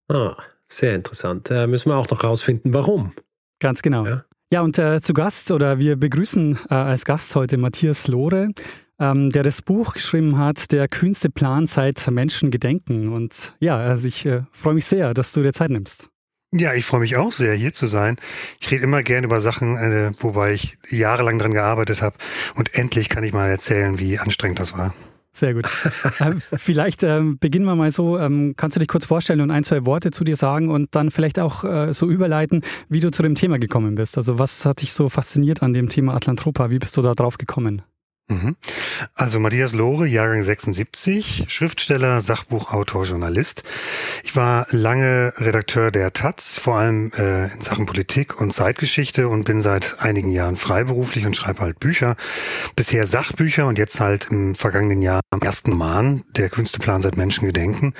Speaker 2: Ah, sehr interessant. Da müssen wir auch noch rausfinden, warum.
Speaker 3: Ganz genau. Ja, ja und äh, zu Gast oder wir begrüßen äh, als Gast heute Matthias Lohre, ähm, der das Buch geschrieben hat, Der kühnste Plan seit Menschen gedenken. Und ja, also ich äh, freue mich sehr, dass du dir Zeit nimmst.
Speaker 4: Ja, ich freue mich auch sehr, hier zu sein. Ich rede immer gerne über Sachen, äh, wobei ich jahrelang dran gearbeitet habe. Und endlich kann ich mal erzählen, wie anstrengend das war.
Speaker 3: Sehr gut. *laughs* äh, vielleicht ähm, beginnen wir mal so. Ähm, kannst du dich kurz vorstellen und ein, zwei Worte zu dir sagen und dann vielleicht auch äh, so überleiten, wie du zu dem Thema gekommen bist? Also was hat dich so fasziniert an dem Thema Atlantropa? Wie bist du da drauf gekommen?
Speaker 4: Mhm. Also Matthias Lohre, Jahrgang 76, Schriftsteller, Sachbuchautor, Journalist. Ich war lange Redakteur der Taz, vor allem äh, in Sachen Politik und Zeitgeschichte und bin seit einigen Jahren freiberuflich und schreibe halt Bücher. Bisher Sachbücher und jetzt halt im vergangenen Jahr am ersten Roman, Der Künsteplan seit Menschengedenken.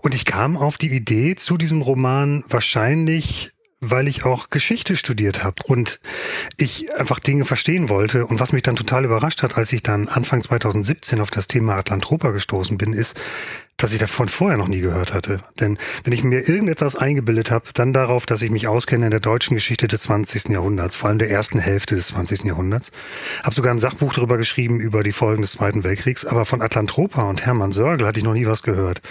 Speaker 4: Und ich kam auf die Idee zu diesem Roman wahrscheinlich weil ich auch Geschichte studiert habe und ich einfach Dinge verstehen wollte. Und was mich dann total überrascht hat, als ich dann Anfang 2017 auf das Thema Atlantropa gestoßen bin, ist, dass ich davon vorher noch nie gehört hatte. Denn wenn ich mir irgendetwas eingebildet habe, dann darauf, dass ich mich auskenne in der deutschen Geschichte des 20. Jahrhunderts, vor allem der ersten Hälfte des 20. Jahrhunderts. Habe sogar ein Sachbuch darüber geschrieben, über die Folgen des Zweiten Weltkriegs, aber von Atlantropa und Hermann Sörgel hatte ich noch nie was gehört.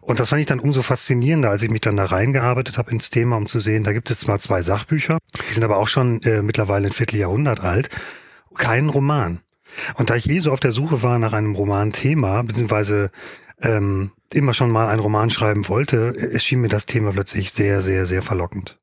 Speaker 4: Und das fand ich dann umso faszinierender, als ich mich dann da reingearbeitet habe ins Thema, um zu sehen, da gibt es zwar zwei Sachbücher, die sind aber auch schon äh, mittlerweile ein Vierteljahrhundert alt, kein Roman. Und da ich eh so auf der Suche war nach einem Romanthema, beziehungsweise ähm, immer schon mal einen Roman schreiben wollte, erschien mir das Thema plötzlich sehr, sehr, sehr verlockend.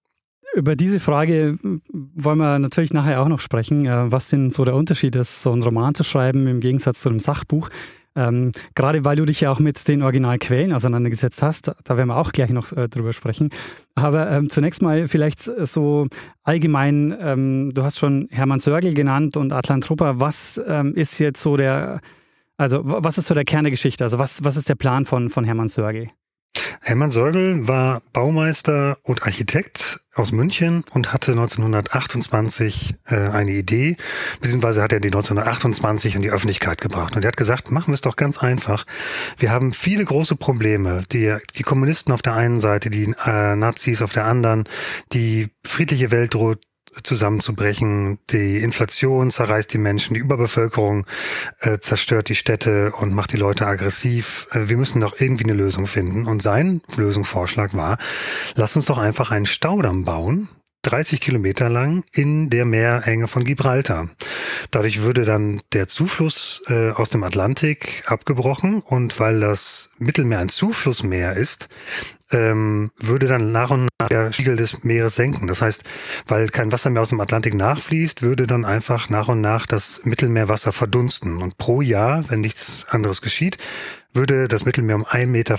Speaker 3: Über diese Frage wollen wir natürlich nachher auch noch sprechen. Äh, was denn so der Unterschied ist, so einen Roman zu schreiben im Gegensatz zu einem Sachbuch? Ähm, gerade weil du dich ja auch mit den Originalquellen auseinandergesetzt hast, da werden wir auch gleich noch äh, drüber sprechen. Aber ähm, zunächst mal vielleicht so allgemein, ähm, du hast schon Hermann Sörgel genannt und Atlantropa. Was ähm, ist jetzt so der also, was ist so der Kern der Geschichte? Also, was, was ist der Plan von, von Hermann Sörgel?
Speaker 4: Hermann Säugel war Baumeister und Architekt aus München und hatte 1928 äh, eine Idee, beziehungsweise hat er die 1928 in die Öffentlichkeit gebracht. Und er hat gesagt, machen wir es doch ganz einfach. Wir haben viele große Probleme. Die, die Kommunisten auf der einen Seite, die äh, Nazis auf der anderen, die friedliche Welt droht zusammenzubrechen. Die Inflation zerreißt die Menschen, die Überbevölkerung äh, zerstört die Städte und macht die Leute aggressiv. Äh, wir müssen doch irgendwie eine Lösung finden. Und sein Lösungsvorschlag war, lass uns doch einfach einen Staudamm bauen, 30 Kilometer lang in der Meerenge von Gibraltar. Dadurch würde dann der Zufluss äh, aus dem Atlantik abgebrochen und weil das Mittelmeer ein Zuflussmeer ist, ähm, würde dann nach und nach der Spiegel des Meeres senken. Das heißt, weil kein Wasser mehr aus dem Atlantik nachfließt, würde dann einfach nach und nach das Mittelmeerwasser verdunsten. Und pro Jahr, wenn nichts anderes geschieht, würde das Mittelmeer um 1,65 Meter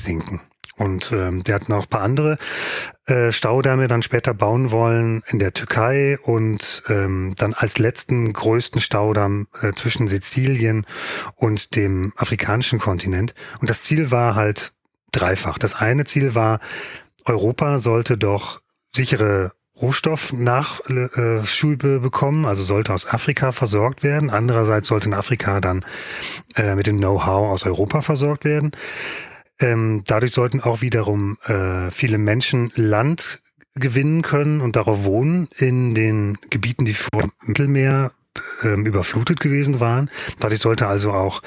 Speaker 4: sinken. Und ähm, der hat noch ein paar andere äh, Staudämme dann später bauen wollen in der Türkei und ähm, dann als letzten größten Staudamm äh, zwischen Sizilien und dem afrikanischen Kontinent. Und das Ziel war halt dreifach. Das eine Ziel war, Europa sollte doch sichere Rohstoffnachschübe bekommen, also sollte aus Afrika versorgt werden. Andererseits sollte in Afrika dann äh, mit dem Know-how aus Europa versorgt werden. Ähm, dadurch sollten auch wiederum äh, viele Menschen Land gewinnen können und darauf wohnen in den Gebieten, die vor dem Mittelmeer ähm, überflutet gewesen waren. Dadurch sollte also auch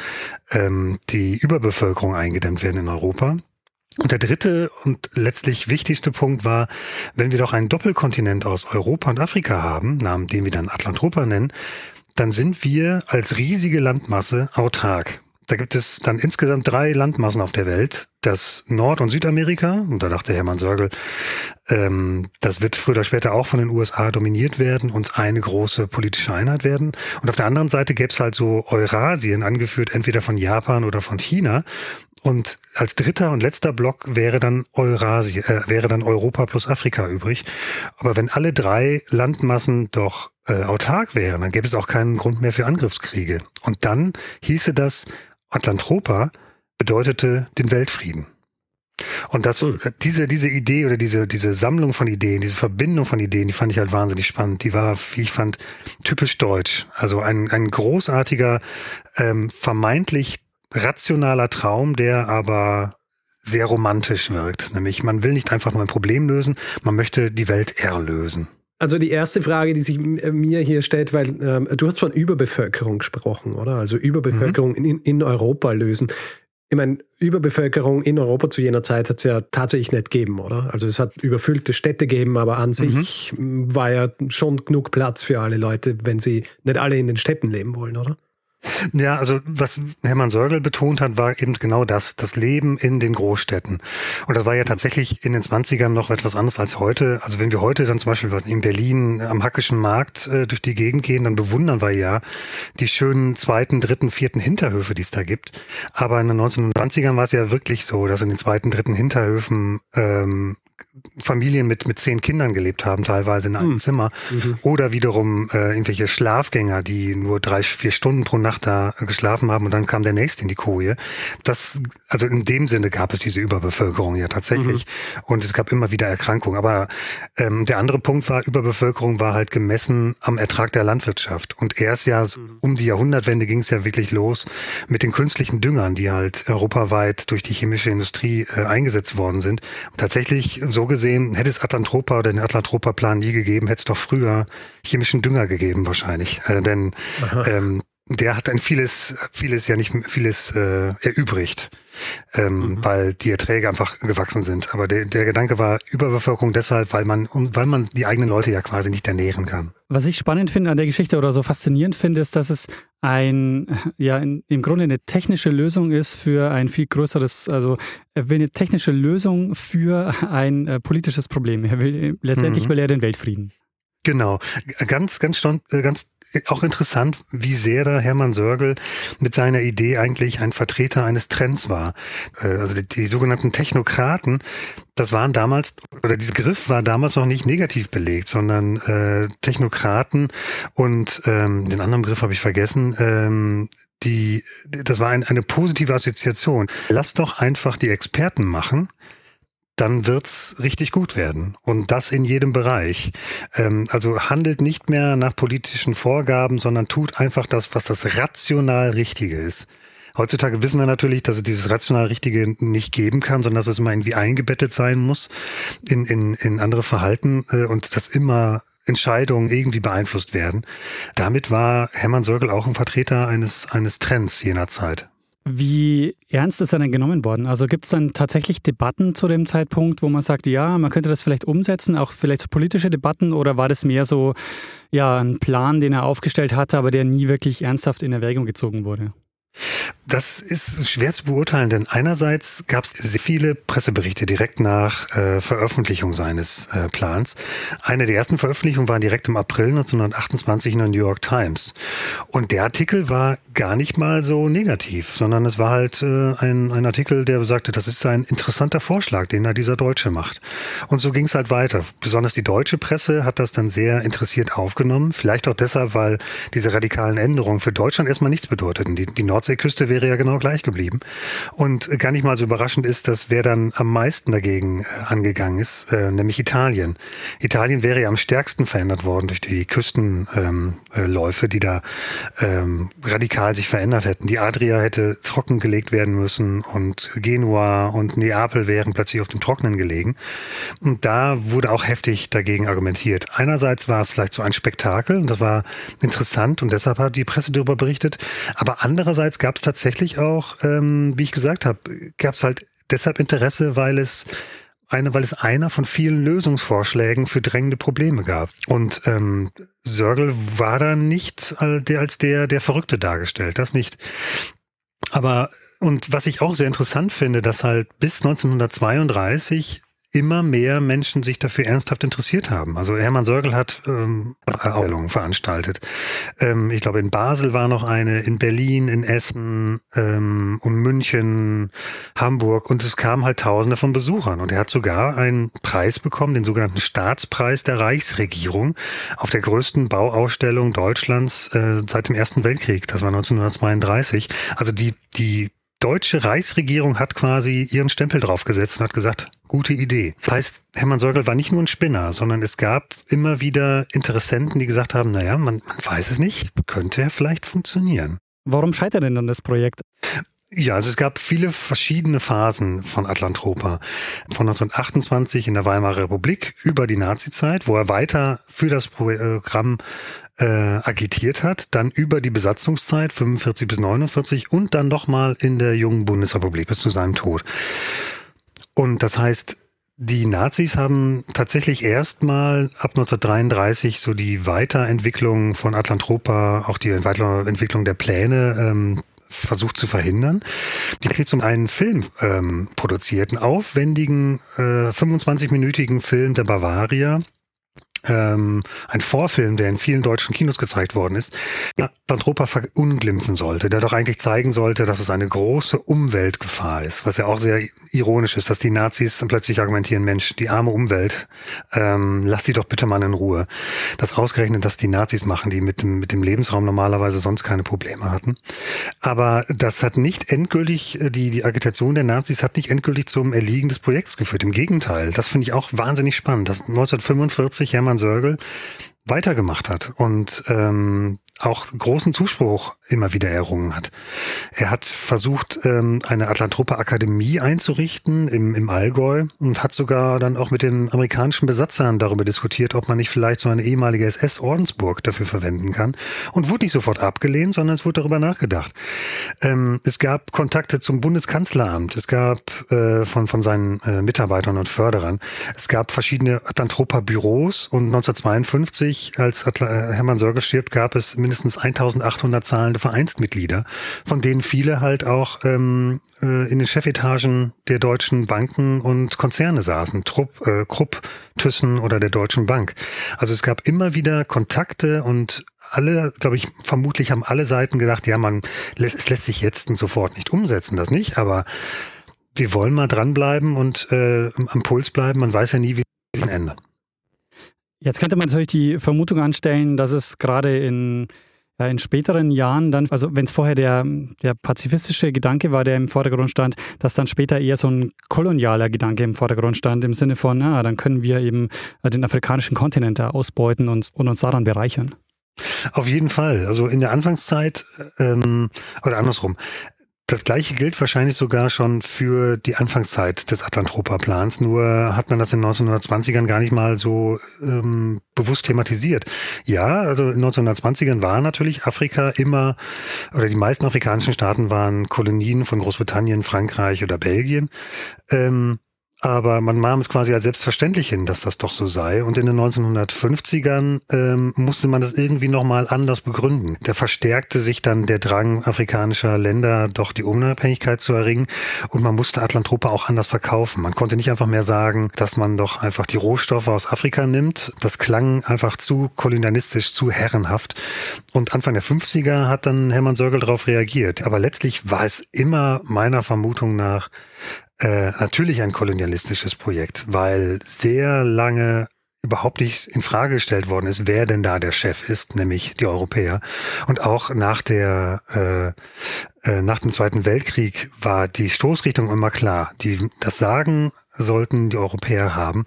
Speaker 4: ähm, die Überbevölkerung eingedämmt werden in Europa. Und der dritte und letztlich wichtigste Punkt war, wenn wir doch einen Doppelkontinent aus Europa und Afrika haben, Namen, den wir dann Atlantropa nennen, dann sind wir als riesige Landmasse autark. Da gibt es dann insgesamt drei Landmassen auf der Welt. Das Nord- und Südamerika, und da dachte Hermann Sörgel, ähm, das wird früher oder später auch von den USA dominiert werden und eine große politische Einheit werden. Und auf der anderen Seite gäbe es halt so Eurasien, angeführt entweder von Japan oder von China. Und als dritter und letzter Block wäre dann Eurasien, äh, wäre dann Europa plus Afrika übrig. Aber wenn alle drei Landmassen doch äh, autark wären, dann gäbe es auch keinen Grund mehr für Angriffskriege. Und dann hieße das, Atlantropa bedeutete den Weltfrieden. Und das, äh, diese, diese Idee oder diese, diese Sammlung von Ideen, diese Verbindung von Ideen, die fand ich halt wahnsinnig spannend. Die war, wie ich fand, typisch deutsch. Also ein, ein großartiger, ähm, vermeintlich rationaler Traum, der aber sehr romantisch wirkt. Nämlich, man will nicht einfach nur ein Problem lösen, man möchte die Welt erlösen.
Speaker 2: Also die erste Frage, die sich mir hier stellt, weil ähm, du hast von Überbevölkerung gesprochen, oder? Also Überbevölkerung mhm. in, in Europa lösen. Ich meine, Überbevölkerung in Europa zu jener Zeit hat es ja tatsächlich nicht gegeben, oder? Also es hat überfüllte Städte gegeben, aber an mhm. sich war ja schon genug Platz für alle Leute, wenn sie nicht alle in den Städten leben wollen, oder?
Speaker 4: Ja, also was Hermann Sörgel betont hat, war eben genau das, das Leben in den Großstädten. Und das war ja tatsächlich in den 20ern noch etwas anderes als heute. Also wenn wir heute dann zum Beispiel in Berlin am Hackischen Markt äh, durch die Gegend gehen, dann bewundern wir ja die schönen zweiten, dritten, vierten Hinterhöfe, die es da gibt. Aber in den 1920ern war es ja wirklich so, dass in den zweiten, dritten Hinterhöfen ähm, Familien mit, mit zehn Kindern gelebt haben, teilweise in einem mhm. Zimmer. Mhm. Oder wiederum äh, irgendwelche Schlafgänger, die nur drei, vier Stunden pro Nacht da geschlafen haben und dann kam der nächste in die Koje. Das, also in dem Sinne gab es diese Überbevölkerung ja tatsächlich. Mhm. Und es gab immer wieder Erkrankungen. Aber ähm, der andere Punkt war, Überbevölkerung war halt gemessen am Ertrag der Landwirtschaft. Und erst ja mhm. um die Jahrhundertwende ging es ja wirklich los mit den künstlichen Düngern, die halt europaweit durch die chemische Industrie äh, eingesetzt worden sind. tatsächlich so gesehen, hätte es Atlantropa oder den Atlantropa-Plan nie gegeben, hätte es doch früher chemischen Dünger gegeben wahrscheinlich. Äh, denn ähm, der hat dann vieles, vieles ja nicht, vieles äh, erübrigt, ähm, mhm. weil die Erträge einfach gewachsen sind. Aber der, der Gedanke war Überbevölkerung deshalb, weil man, weil man die eigenen Leute ja quasi nicht ernähren kann.
Speaker 3: Was ich spannend finde an der Geschichte oder so faszinierend finde, ist, dass es ein, ja, in, im Grunde eine technische Lösung ist für ein viel größeres, also er will eine technische Lösung für ein äh, politisches Problem. Er will, letztendlich mhm. will er den Weltfrieden.
Speaker 4: Genau. Ganz, ganz, äh, ganz auch interessant, wie sehr da Hermann Sörgel mit seiner Idee eigentlich ein Vertreter eines Trends war. Äh, also die, die sogenannten Technokraten, das waren damals, oder dieser Griff war damals noch nicht negativ belegt, sondern äh, Technokraten und ähm, den anderen Begriff habe ich vergessen, ähm, die, das war ein, eine positive Assoziation. Lass doch einfach die Experten machen dann wird's richtig gut werden. Und das in jedem Bereich. Ähm, also handelt nicht mehr nach politischen Vorgaben, sondern tut einfach das, was das rational Richtige ist. Heutzutage wissen wir natürlich, dass es dieses rational Richtige nicht geben kann, sondern dass es immer irgendwie eingebettet sein muss in, in, in andere Verhalten äh, und dass immer Entscheidungen irgendwie beeinflusst werden. Damit war Hermann Sörgel auch ein Vertreter eines, eines Trends jener Zeit.
Speaker 3: Wie ernst ist er denn genommen worden? Also gibt es dann tatsächlich Debatten zu dem Zeitpunkt, wo man sagt, ja, man könnte das vielleicht umsetzen, auch vielleicht so politische Debatten, oder war das mehr so ja, ein Plan, den er aufgestellt hatte, aber der nie wirklich ernsthaft in Erwägung gezogen wurde?
Speaker 4: Das ist schwer zu beurteilen, denn einerseits gab es sehr viele Presseberichte direkt nach äh, Veröffentlichung seines äh, Plans. Eine der ersten Veröffentlichungen war direkt im April 1928 in der New York Times. Und der Artikel war gar nicht mal so negativ, sondern es war halt äh, ein, ein Artikel, der besagte, das ist ein interessanter Vorschlag, den da dieser Deutsche macht. Und so ging es halt weiter. Besonders die deutsche Presse hat das dann sehr interessiert aufgenommen. Vielleicht auch deshalb, weil diese radikalen Änderungen für Deutschland erstmal nichts bedeuteten. Die, die Nordseeküste wäre ja genau gleich geblieben. Und gar nicht mal so überraschend ist, dass wer dann am meisten dagegen äh, angegangen ist, äh, nämlich Italien. Italien wäre ja am stärksten verändert worden durch die Küstenläufe, ähm, äh, die da ähm, radikal sich verändert hätten. Die Adria hätte trockengelegt werden müssen und Genua und Neapel wären plötzlich auf dem Trockenen gelegen. Und da wurde auch heftig dagegen argumentiert. Einerseits war es vielleicht so ein Spektakel und das war interessant und deshalb hat die Presse darüber berichtet. Aber andererseits gab es tatsächlich auch, ähm, wie ich gesagt habe, gab es halt deshalb Interesse, weil es eine, weil es einer von vielen Lösungsvorschlägen für drängende Probleme gab. Und ähm, Sörgel war da nicht als der, der Verrückte dargestellt, das nicht. Aber und was ich auch sehr interessant finde, dass halt bis 1932 immer mehr Menschen sich dafür ernsthaft interessiert haben. Also Hermann Sörgel hat ähm, Ausstellungen veranstaltet. Ähm, ich glaube, in Basel war noch eine, in Berlin, in Essen ähm, und München, Hamburg und es kamen halt Tausende von Besuchern. Und er hat sogar einen Preis bekommen, den sogenannten Staatspreis der Reichsregierung auf der größten Bauausstellung Deutschlands äh, seit dem Ersten Weltkrieg. Das war 1932. Also die, die deutsche Reichsregierung hat quasi ihren Stempel draufgesetzt und hat gesagt, gute Idee. Das heißt, Hermann Säugel war nicht nur ein Spinner, sondern es gab immer wieder Interessenten, die gesagt haben, naja, man, man weiß es nicht, könnte er vielleicht funktionieren.
Speaker 3: Warum scheitert denn dann das Projekt?
Speaker 4: Ja, also es gab viele verschiedene Phasen von Atlantropa. Von 1928 in der Weimarer Republik über die Nazizeit, wo er weiter für das Programm äh, agitiert hat, dann über die Besatzungszeit 45 bis 49 und dann nochmal in der jungen Bundesrepublik bis zu seinem Tod. Und das heißt, die Nazis haben tatsächlich erstmal ab 1933 so die Weiterentwicklung von Atlantropa, auch die Weiterentwicklung der Pläne ähm, versucht zu verhindern. Die hat zum einen Film ähm, produziert, einen aufwendigen äh, 25-minütigen Film der Bavaria, ähm, ein Vorfilm, der in vielen deutschen Kinos gezeigt worden ist, Atlantropa verunglimpfen sollte, der doch eigentlich zeigen sollte, dass es eine große Umweltgefahr ist, was ja auch sehr ironisch ist, dass die Nazis plötzlich argumentieren, Mensch, die arme Umwelt, ähm, lass die doch bitte mal in Ruhe. Das ausgerechnet, dass die Nazis machen, die mit dem, mit dem Lebensraum normalerweise sonst keine Probleme hatten. Aber das hat nicht endgültig, die, die Agitation der Nazis hat nicht endgültig zum Erliegen des Projekts geführt. Im Gegenteil, das finde ich auch wahnsinnig spannend, dass 1945 Hermann Sörgel weitergemacht hat und ähm, auch großen Zuspruch immer wieder errungen hat. Er hat versucht, ähm, eine Atlantropa Akademie einzurichten im, im Allgäu und hat sogar dann auch mit den amerikanischen Besatzern darüber diskutiert, ob man nicht vielleicht so eine ehemalige SS-Ordensburg dafür verwenden kann. Und wurde nicht sofort abgelehnt, sondern es wurde darüber nachgedacht. Ähm, es gab Kontakte zum Bundeskanzleramt. Es gab äh, von, von seinen äh, Mitarbeitern und Förderern. Es gab verschiedene Atlantropa-Büros und 1952, als äh, Hermann Sörger stirbt, gab es mindestens 1800 zahlende Vereinsmitglieder, von denen viele halt auch ähm, äh, in den Chefetagen der deutschen Banken und Konzerne saßen, Trupp, äh, Krupp, Thyssen oder der Deutschen Bank. Also es gab immer wieder Kontakte und alle, glaube ich, vermutlich haben alle Seiten gedacht, ja, man, es lässt sich jetzt und sofort nicht umsetzen, das nicht, aber wir wollen mal dranbleiben und äh, am Puls bleiben. Man weiß ja nie, wie sich ändern.
Speaker 3: Jetzt könnte man natürlich die Vermutung anstellen, dass es gerade in, ja, in späteren Jahren dann, also wenn es vorher der, der pazifistische Gedanke war, der im Vordergrund stand, dass dann später eher so ein kolonialer Gedanke im Vordergrund stand, im Sinne von, na, dann können wir eben den afrikanischen Kontinent ausbeuten und, und uns daran bereichern.
Speaker 4: Auf jeden Fall. Also in der Anfangszeit, ähm, oder andersrum, das gleiche gilt wahrscheinlich sogar schon für die Anfangszeit des Atlantropa-Plans, nur hat man das in 1920ern gar nicht mal so ähm, bewusst thematisiert. Ja, also in 1920ern war natürlich Afrika immer, oder die meisten afrikanischen Staaten waren Kolonien von Großbritannien, Frankreich oder Belgien. Ähm, aber man nahm es quasi als selbstverständlich hin, dass das doch so sei. Und in den 1950ern ähm, musste man das irgendwie nochmal anders begründen. Da verstärkte sich dann der Drang afrikanischer Länder, doch die Unabhängigkeit zu erringen. Und man musste Atlantropa auch anders verkaufen. Man konnte nicht einfach mehr sagen, dass man doch einfach die Rohstoffe aus Afrika nimmt. Das klang einfach zu kolonialistisch, zu herrenhaft. Und Anfang der 50er hat dann Hermann Sörgel darauf reagiert. Aber letztlich war es immer meiner Vermutung nach äh, natürlich ein kolonialistisches Projekt, weil sehr lange überhaupt nicht in Frage gestellt worden ist, wer denn da der Chef ist, nämlich die Europäer. Und auch nach der äh, äh, nach dem Zweiten Weltkrieg war die Stoßrichtung immer klar. Die das Sagen sollten die Europäer haben.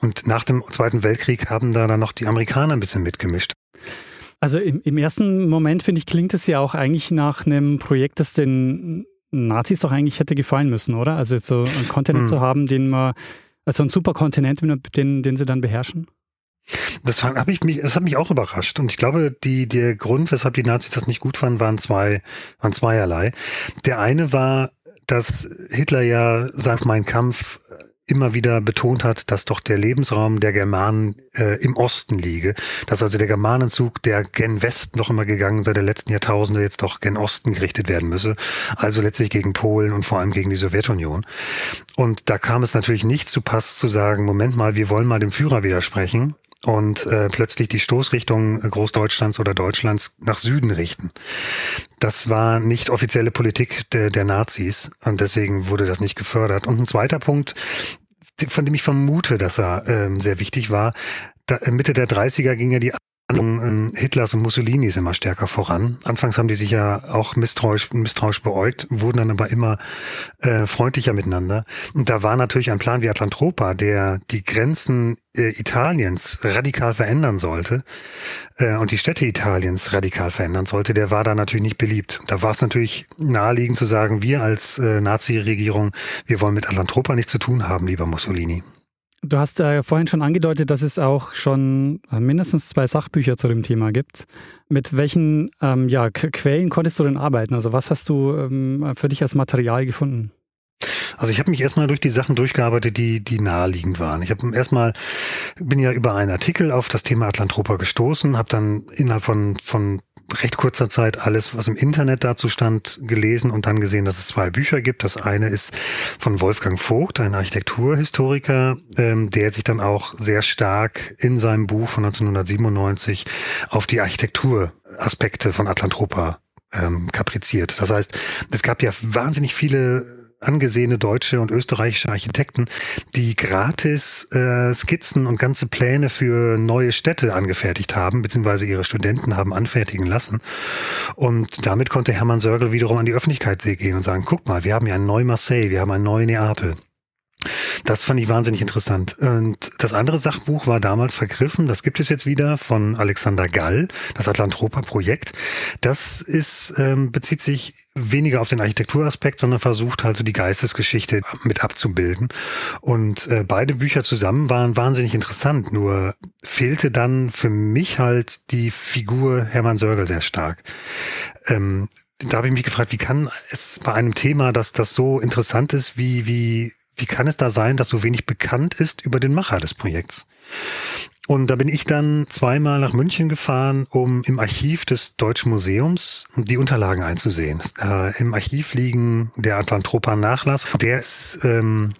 Speaker 4: Und nach dem Zweiten Weltkrieg haben da dann noch die Amerikaner ein bisschen mitgemischt.
Speaker 3: Also im, im ersten Moment, finde ich, klingt es ja auch eigentlich nach einem Projekt, das den Nazis doch eigentlich hätte gefallen müssen, oder? Also so einen Kontinent hm. zu haben, den man, also ein Superkontinent, den, den sie dann beherrschen?
Speaker 4: Das hat mich, das hat mich auch überrascht. Und ich glaube, die, der Grund, weshalb die Nazis das nicht gut fanden, waren zwei, waren zweierlei. Der eine war, dass Hitler ja seit Mein Kampf immer wieder betont hat, dass doch der Lebensraum der Germanen äh, im Osten liege, dass also der Germanenzug, der gen West noch immer gegangen seit der letzten Jahrtausende, jetzt doch gen Osten gerichtet werden müsse, also letztlich gegen Polen und vor allem gegen die Sowjetunion. Und da kam es natürlich nicht zu Pass zu sagen, Moment mal, wir wollen mal dem Führer widersprechen und äh, plötzlich die Stoßrichtung Großdeutschlands oder Deutschlands nach Süden richten. Das war nicht offizielle Politik der, der Nazis und deswegen wurde das nicht gefördert. Und ein zweiter Punkt, von dem ich vermute, dass er ähm, sehr wichtig war. Da, Mitte der 30er ging ja die ähm, Hitlers und Mussolinis immer stärker voran. Anfangs haben die sich ja auch misstrauisch, misstrauisch beäugt, wurden dann aber immer äh, freundlicher miteinander. Und da war natürlich ein Plan wie Atlantropa, der die Grenzen äh, Italiens radikal verändern sollte äh, und die Städte Italiens radikal verändern sollte, der war da natürlich nicht beliebt. Da war es natürlich naheliegend zu sagen, wir als äh, Nazi-Regierung, wir wollen mit Atlantropa nichts zu tun haben, lieber Mussolini.
Speaker 3: Du hast äh, vorhin schon angedeutet, dass es auch schon äh, mindestens zwei Sachbücher zu dem Thema gibt. Mit welchen ähm, ja, Quellen konntest du denn arbeiten? Also was hast du ähm, für dich als Material gefunden?
Speaker 4: Also ich habe mich erstmal durch die Sachen durchgearbeitet, die, die naheliegend waren. Ich habe erstmal, bin ja über einen Artikel auf das Thema Atlantropa gestoßen, habe dann innerhalb von, von recht kurzer Zeit alles, was im Internet dazu stand, gelesen und dann gesehen, dass es zwei Bücher gibt. Das eine ist von Wolfgang Vogt, ein Architekturhistoriker, ähm, der sich dann auch sehr stark in seinem Buch von 1997 auf die Architekturaspekte von Atlantropa ähm, kapriziert. Das heißt, es gab ja wahnsinnig viele angesehene deutsche und österreichische Architekten, die gratis äh, Skizzen und ganze Pläne für neue Städte angefertigt haben, beziehungsweise ihre Studenten haben anfertigen lassen. Und damit konnte Hermann Sörgel wiederum an die Öffentlichkeit gehen und sagen, guck mal, wir haben ja ein neu Marseille, wir haben ein neu Neapel. Das fand ich wahnsinnig interessant. Und das andere Sachbuch war damals vergriffen. Das gibt es jetzt wieder von Alexander Gall, das Atlantropa-Projekt. Das ist, ähm, bezieht sich weniger auf den Architekturaspekt, sondern versucht halt so die Geistesgeschichte mit abzubilden. Und äh, beide Bücher zusammen waren wahnsinnig interessant. Nur fehlte dann für mich halt die Figur Hermann Sörgel sehr stark. Ähm, da habe ich mich gefragt, wie kann es bei einem Thema, dass das so interessant ist, wie, wie, wie kann es da sein, dass so wenig bekannt ist über den Macher des Projekts? Und da bin ich dann zweimal nach München gefahren, um im Archiv des Deutschen Museums die Unterlagen einzusehen. Äh, Im Archiv liegen der Atlantropa Nachlass. Der ist ähm,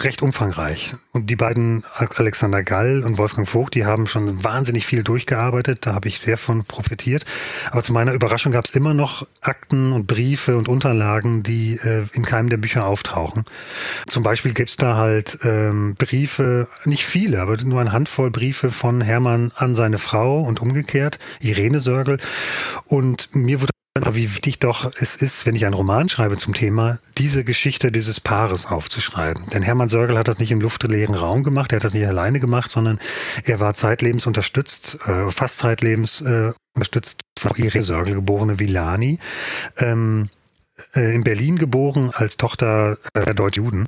Speaker 4: recht umfangreich. Und die beiden, Alexander Gall und Wolfgang Vogt, die haben schon wahnsinnig viel durchgearbeitet. Da habe ich sehr von profitiert. Aber zu meiner Überraschung gab es immer noch Akten und Briefe und Unterlagen, die äh, in keinem der Bücher auftauchen. Zum Beispiel gibt es da halt ähm, Briefe, nicht viele, aber nur eine Handvoll Briefe von Hermann an seine Frau und umgekehrt, Irene Sörgel. Und mir wurde wie wichtig doch es ist, wenn ich einen Roman schreibe zum Thema, diese Geschichte dieses Paares aufzuschreiben. Denn Hermann Sörgel hat das nicht im luftleeren Raum gemacht, er hat das nicht alleine gemacht, sondern er war zeitlebens unterstützt, äh, fast zeitlebens äh, unterstützt von Irene Sörgel, geborene Villani. Ähm, äh, in Berlin geboren als Tochter äh, der Deutsch-Juden.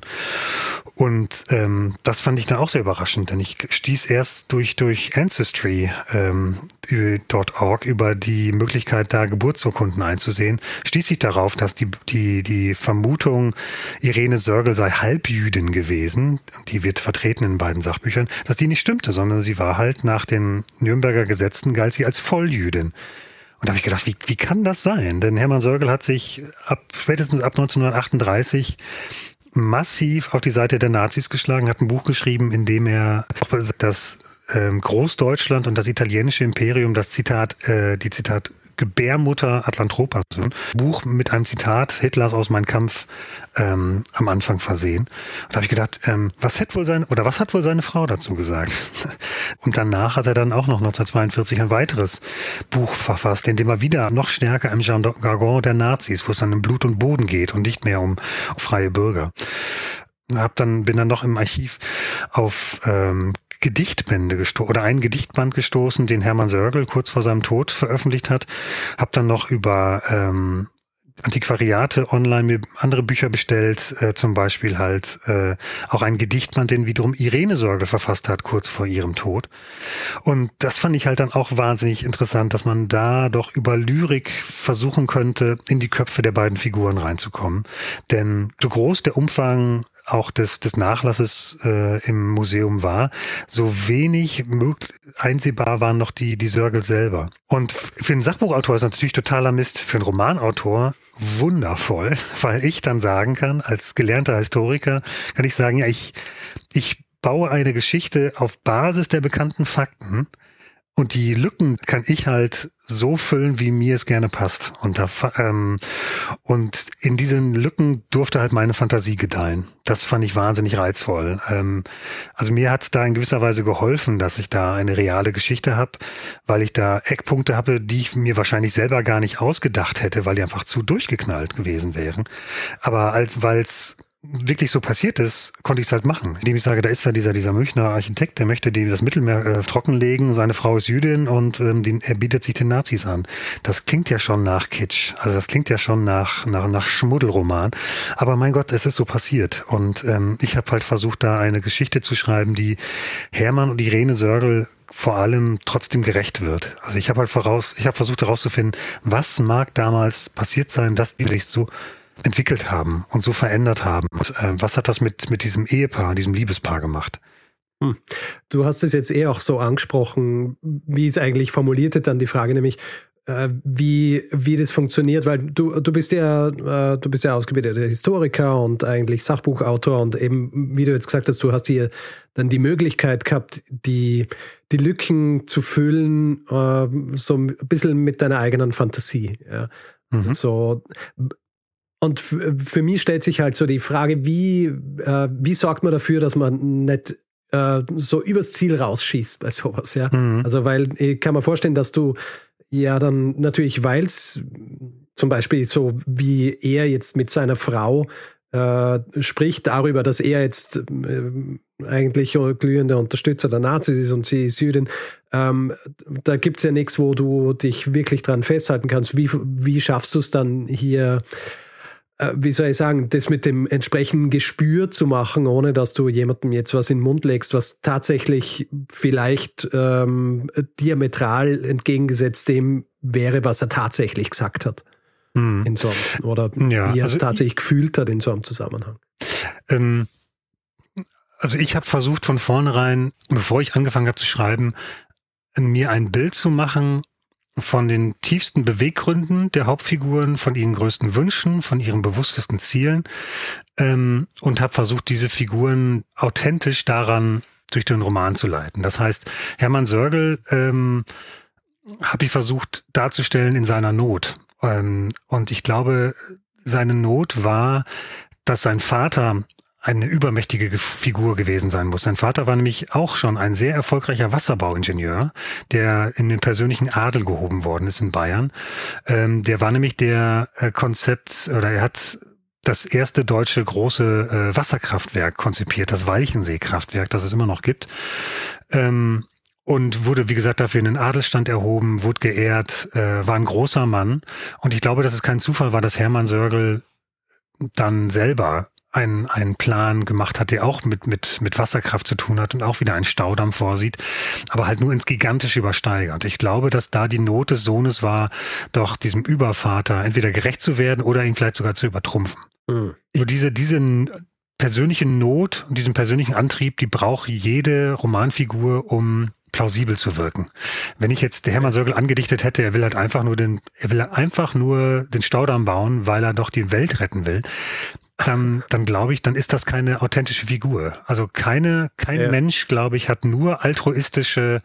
Speaker 4: Und ähm, das fand ich dann auch sehr überraschend, denn ich stieß erst durch, durch Ancestry ähm, über die Möglichkeit, da Geburtsurkunden einzusehen, stieß ich darauf, dass die, die, die Vermutung, Irene Sörgel sei Halbjüdin gewesen, die wird vertreten in beiden Sachbüchern, dass die nicht stimmte, sondern sie war halt nach den Nürnberger Gesetzen, galt sie als Volljüdin. Und da habe ich gedacht, wie, wie kann das sein? Denn Hermann Sörgel hat sich ab spätestens ab 1938 massiv auf die Seite der Nazis geschlagen, hat ein Buch geschrieben, in dem er das ähm, Großdeutschland und das italienische Imperium, das Zitat, äh, die Zitat Gebärmutter Atlantropas, Buch mit einem Zitat Hitlers aus Mein Kampf ähm, am Anfang versehen. Und da habe ich gedacht, ähm, was hätte wohl sein oder was hat wohl seine Frau dazu gesagt? *laughs* Und danach hat er dann auch noch 1942 ein weiteres Buch verfasst, in dem er wieder noch stärker im Jargon der Nazis, wo es dann um Blut und Boden geht und nicht mehr um, um freie Bürger. Hab dann bin dann noch im Archiv auf ähm, Gedichtbände gestoßen oder einen Gedichtband gestoßen, den Hermann Sörgel kurz vor seinem Tod veröffentlicht hat. Hab dann noch über ähm, Antiquariate online mir andere Bücher bestellt, äh, zum Beispiel halt äh, auch ein Gedichtband, den wiederum Irene Sorge verfasst hat, kurz vor ihrem Tod. Und das fand ich halt dann auch wahnsinnig interessant, dass man da doch über Lyrik versuchen könnte, in die Köpfe der beiden Figuren reinzukommen. Denn so groß der Umfang auch des, des Nachlasses äh, im Museum war, so wenig einsehbar waren noch die, die Sörgel selber. Und für einen Sachbuchautor ist natürlich totaler Mist. Für einen Romanautor wundervoll, *laughs* weil ich dann sagen kann, als gelernter Historiker, kann ich sagen, ja, ich, ich baue eine Geschichte auf Basis der bekannten Fakten und die Lücken kann ich halt so füllen, wie mir es gerne passt. Und, da, ähm, und in diesen Lücken durfte halt meine Fantasie gedeihen. Das fand ich wahnsinnig reizvoll. Ähm, also mir hat es da in gewisser Weise geholfen, dass ich da eine reale Geschichte habe, weil ich da Eckpunkte habe, die ich mir wahrscheinlich selber gar nicht ausgedacht hätte, weil die einfach zu durchgeknallt gewesen wären. Aber als weil es wirklich so passiert ist, konnte ich es halt machen. Indem ich sage, da ist ja dieser, dieser Münchner Architekt, der möchte die, das Mittelmeer äh, trockenlegen, seine Frau ist Jüdin und ähm, den, er bietet sich den Nazis an. Das klingt ja schon nach Kitsch. Also das klingt ja schon nach, nach, nach Schmuddelroman. Aber mein Gott, es ist so passiert. Und ähm, ich habe halt versucht, da eine Geschichte zu schreiben, die Hermann und Irene Sörgel vor allem trotzdem gerecht wird. Also ich habe halt voraus, ich habe versucht herauszufinden, was mag damals passiert sein, dass die sich so entwickelt haben und so verändert haben. Und, äh, was hat das mit, mit diesem Ehepaar, diesem Liebespaar gemacht?
Speaker 2: Hm. Du hast es jetzt eh auch so angesprochen, wie es eigentlich formuliert ist, dann die Frage nämlich, äh, wie, wie das funktioniert, weil du, du bist ja, äh, du bist ja ausgebildeter Historiker und eigentlich Sachbuchautor und eben, wie du jetzt gesagt hast, du hast hier dann die Möglichkeit gehabt, die, die Lücken zu füllen, äh, so ein bisschen mit deiner eigenen Fantasie. Ja. Mhm. So, und für mich stellt sich halt so die Frage, wie, äh, wie sorgt man dafür, dass man nicht äh, so übers Ziel rausschießt bei sowas, ja? Mhm. Also, weil ich kann mir vorstellen, dass du ja dann natürlich, weil es zum Beispiel so wie er jetzt mit seiner Frau äh, spricht darüber, dass er jetzt äh, eigentlich glühender Unterstützer der Nazis ist und sie ist Jüdin. Ähm, da gibt es ja nichts, wo du dich wirklich dran festhalten kannst. Wie, wie schaffst du es dann hier wie soll ich sagen, das mit dem entsprechenden Gespür zu machen, ohne dass du jemandem jetzt was in den Mund legst, was tatsächlich vielleicht ähm, diametral entgegengesetzt dem wäre, was er tatsächlich gesagt hat. Mhm. In so einem, oder ja, wie er also tatsächlich ich, gefühlt hat in so einem Zusammenhang. Ähm,
Speaker 4: also ich habe versucht von vornherein, bevor ich angefangen habe zu schreiben, mir ein Bild zu machen von den tiefsten Beweggründen der Hauptfiguren, von ihren größten Wünschen, von ihren bewusstesten Zielen ähm, und habe versucht, diese Figuren authentisch daran durch den Roman zu leiten. Das heißt, Hermann Sörgel ähm, habe ich versucht darzustellen in seiner Not. Ähm, und ich glaube, seine Not war, dass sein Vater eine übermächtige Figur gewesen sein muss. Sein Vater war nämlich auch schon ein sehr erfolgreicher Wasserbauingenieur, der in den persönlichen Adel gehoben worden ist in Bayern. Ähm, der war nämlich der äh, Konzept oder er hat das erste deutsche große äh, Wasserkraftwerk konzipiert, das Walchenseekraftwerk, das es immer noch gibt. Ähm, und wurde, wie gesagt, dafür in den Adelstand erhoben, wurde geehrt, äh, war ein großer Mann. Und ich glaube, dass es kein Zufall war, dass Hermann Sörgel dann selber einen, einen Plan gemacht hat, der auch mit, mit, mit Wasserkraft zu tun hat und auch wieder einen Staudamm vorsieht, aber halt nur ins Gigantische übersteigert. Ich glaube, dass da die Not des Sohnes war, doch diesem Übervater entweder gerecht zu werden oder ihn vielleicht sogar zu übertrumpfen. Mhm. Nur diese, diese persönliche Not und diesen persönlichen Antrieb, die braucht jede Romanfigur, um plausibel zu wirken. Wenn ich jetzt der Hermann Sörgel angedichtet hätte, er will halt einfach nur den, er will einfach nur den Staudamm bauen, weil er doch die Welt retten will, dann, dann glaube ich, dann ist das keine authentische Figur. Also keine, kein ja. Mensch, glaube ich, hat nur altruistische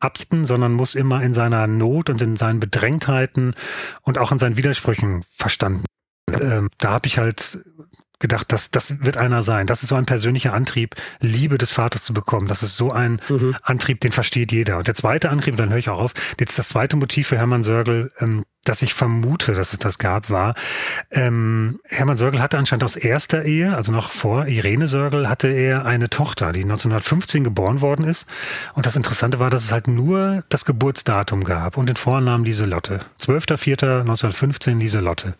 Speaker 4: Absichten, sondern muss immer in seiner Not und in seinen Bedrängtheiten und auch in seinen Widersprüchen verstanden. Ähm, da habe ich halt gedacht, dass das wird einer sein. Das ist so ein persönlicher Antrieb, Liebe des Vaters zu bekommen. Das ist so ein mhm. Antrieb, den versteht jeder. Und der zweite Antrieb, dann höre ich auch auf, jetzt das zweite Motiv für Hermann Sörgel, ähm, dass ich vermute, dass es das gab, war, ähm, Hermann Sörgel hatte anscheinend aus erster Ehe, also noch vor Irene Sörgel, hatte er eine Tochter, die 1915 geboren worden ist. Und das Interessante war, dass es halt nur das Geburtsdatum gab und den Vornamen Lieselotte. 12.04.1915 Lieselotte.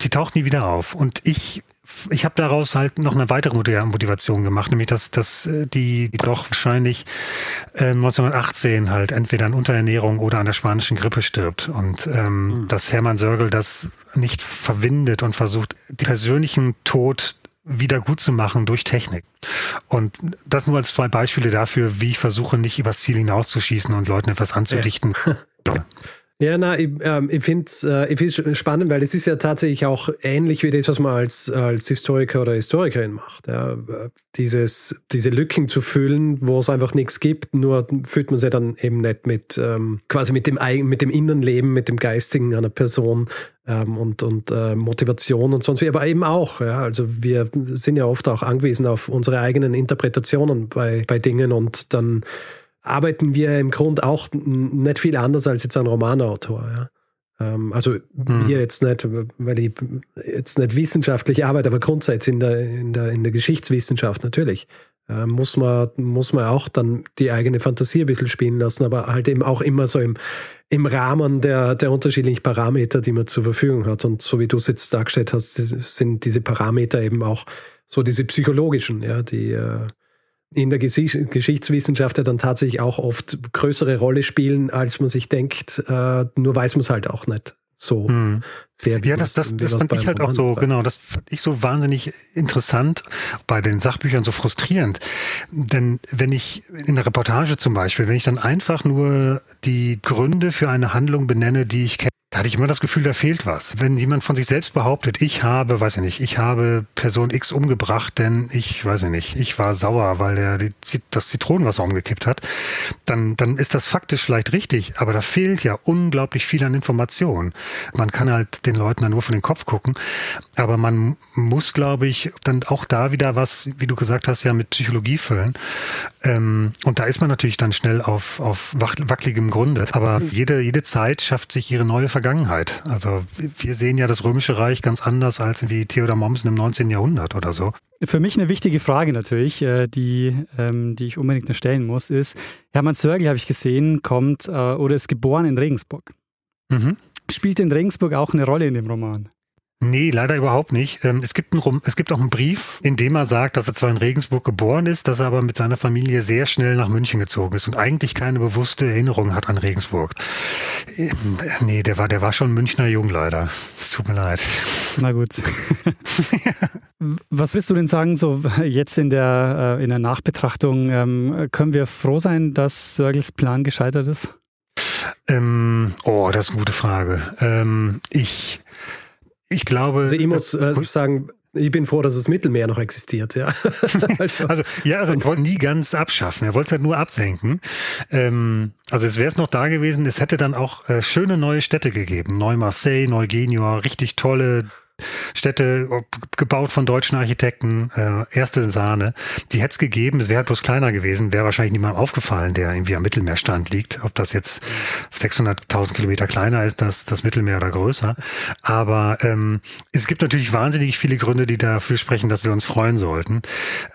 Speaker 4: Die taucht nie wieder auf. Und ich ich habe daraus halt noch eine weitere Motivation gemacht, nämlich dass, dass äh, die, die doch wahrscheinlich äh, 1918 halt entweder an Unterernährung oder an der spanischen Grippe stirbt und ähm, mhm. dass Hermann Sörgel das nicht verwindet und versucht, den persönlichen Tod wieder gut zu machen durch Technik. Und das nur als zwei Beispiele dafür, wie ich versuche, nicht übers Ziel hinauszuschießen und Leuten etwas anzudichten. Ja. *laughs*
Speaker 2: Ja, na, ich, ähm, finde es äh, spannend, weil es ist ja tatsächlich auch ähnlich wie das, was man als, als Historiker oder Historikerin macht. Ja. Dieses, diese Lücken zu füllen, wo es einfach nichts gibt, nur fühlt man sie dann eben nicht mit ähm, quasi mit dem, mit dem Innenleben, mit dem Geistigen einer Person ähm, und, und äh, Motivation und sonst wie, aber eben auch. Ja. Also wir sind ja oft auch angewiesen auf unsere eigenen Interpretationen bei, bei Dingen und dann arbeiten wir im Grunde auch nicht viel anders als jetzt ein Romanautor. Ja. Ähm, also mhm. hier jetzt nicht, weil ich jetzt nicht wissenschaftlich arbeite, aber grundsätzlich in der, in der, in der Geschichtswissenschaft natürlich. Äh, muss, man, muss man auch dann die eigene Fantasie ein bisschen spielen lassen, aber halt eben auch immer so im, im Rahmen der, der unterschiedlichen Parameter, die man zur Verfügung hat. Und so wie du es jetzt dargestellt hast, sind diese Parameter eben auch so diese psychologischen, ja, die, äh, in der Geschichtswissenschaft ja dann tatsächlich auch oft größere Rolle spielen, als man sich denkt. Äh, nur weiß man es halt auch nicht so hm.
Speaker 4: sehr. Ja, das, das, das fand ich halt auch so, genau, das fand ich so wahnsinnig interessant, bei den Sachbüchern so frustrierend. Denn wenn ich in der Reportage zum Beispiel, wenn ich dann einfach nur die Gründe für eine Handlung benenne, die ich kenne, da hatte ich immer das Gefühl, da fehlt was. Wenn jemand von sich selbst behauptet, ich habe, weiß ich nicht, ich habe Person X umgebracht, denn ich, weiß ich nicht, ich war sauer, weil er das Zitronenwasser umgekippt hat, dann, dann ist das faktisch vielleicht richtig, aber da fehlt ja unglaublich viel an Informationen. Man kann halt den Leuten dann nur von den Kopf gucken, aber man muss, glaube ich, dann auch da wieder was, wie du gesagt hast, ja mit Psychologie füllen. Ähm, und da ist man natürlich dann schnell auf, auf wackeligem Grunde. Aber jede, jede Zeit schafft sich ihre neue Vergangenheit. Also wir sehen ja das Römische Reich ganz anders als wie Theodor Mommsen im 19. Jahrhundert oder so.
Speaker 3: Für mich eine wichtige Frage natürlich, äh, die, ähm, die ich unbedingt stellen muss, ist, Hermann Zörgel, habe ich gesehen, kommt äh, oder ist geboren in Regensburg. Mhm. Spielt in Regensburg auch eine Rolle in dem Roman?
Speaker 4: Nee, leider überhaupt nicht. Ähm, es gibt, einen, es gibt auch einen Brief, in dem er sagt, dass er zwar in Regensburg geboren ist, dass er aber mit seiner Familie sehr schnell nach München gezogen ist und eigentlich keine bewusste Erinnerung hat an Regensburg. Ähm, nee, der war, der war schon Münchner Jung leider. Es tut mir leid.
Speaker 3: Na gut. Was willst du denn sagen, so jetzt in der, äh, in der Nachbetrachtung, ähm, können wir froh sein, dass Sörgels Plan gescheitert ist?
Speaker 4: Ähm, oh, das ist eine gute Frage. Ähm, ich, ich glaube.
Speaker 2: Also ich muss äh, sagen, ich bin froh, dass das Mittelmeer noch existiert, ja. *laughs*
Speaker 4: also, also, ja, also wollte nie ganz abschaffen. Er wollte es halt nur absenken. Ähm, also es wäre es noch da gewesen, es hätte dann auch äh, schöne neue Städte gegeben. Neu-Marseille, Neu-Genua, richtig tolle Städte gebaut von deutschen Architekten, äh, erste Sahne. Die hätte es gegeben, es wäre halt bloß kleiner gewesen, wäre wahrscheinlich niemandem aufgefallen, der irgendwie am Mittelmeerstand liegt. Ob das jetzt 600.000 Kilometer kleiner ist, das, das Mittelmeer oder größer. Aber ähm, es gibt natürlich wahnsinnig viele Gründe, die dafür sprechen, dass wir uns freuen sollten,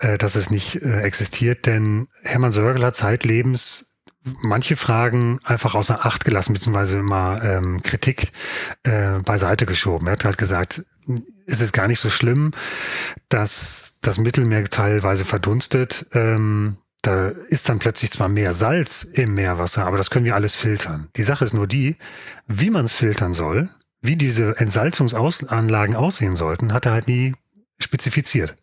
Speaker 4: äh, dass es nicht äh, existiert. Denn Hermann Sörgel hat zeitlebens manche Fragen einfach außer Acht gelassen, beziehungsweise immer ähm, Kritik äh, beiseite geschoben. Er hat halt gesagt, ist es gar nicht so schlimm, dass das Mittelmeer teilweise verdunstet. Ähm, da ist dann plötzlich zwar mehr Salz im Meerwasser, aber das können wir alles filtern. Die Sache ist nur die, wie man es filtern soll, wie diese Entsalzungsanlagen aussehen sollten, hat er halt nie spezifiziert.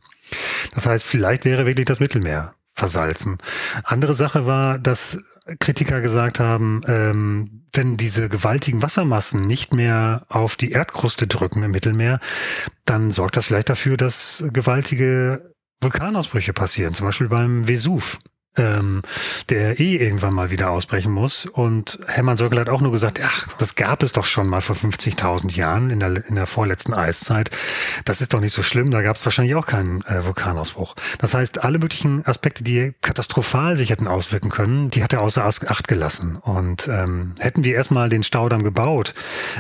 Speaker 4: Das heißt, vielleicht wäre wirklich das Mittelmeer versalzen. Andere Sache war, dass Kritiker gesagt haben, ähm, wenn diese gewaltigen Wassermassen nicht mehr auf die Erdkruste drücken im Mittelmeer, dann sorgt das vielleicht dafür, dass gewaltige Vulkanausbrüche passieren, zum Beispiel beim Vesuv ähm, der eh irgendwann mal wieder ausbrechen muss. Und Hermann Söckel hat auch nur gesagt, ach, das gab es doch schon mal vor 50.000 Jahren in der, in der vorletzten Eiszeit. Das ist doch nicht so schlimm, da gab es wahrscheinlich auch keinen äh, Vulkanausbruch. Das heißt, alle möglichen Aspekte, die katastrophal sich hätten auswirken können, die hat er außer Acht gelassen. Und ähm, hätten wir erstmal den Staudamm gebaut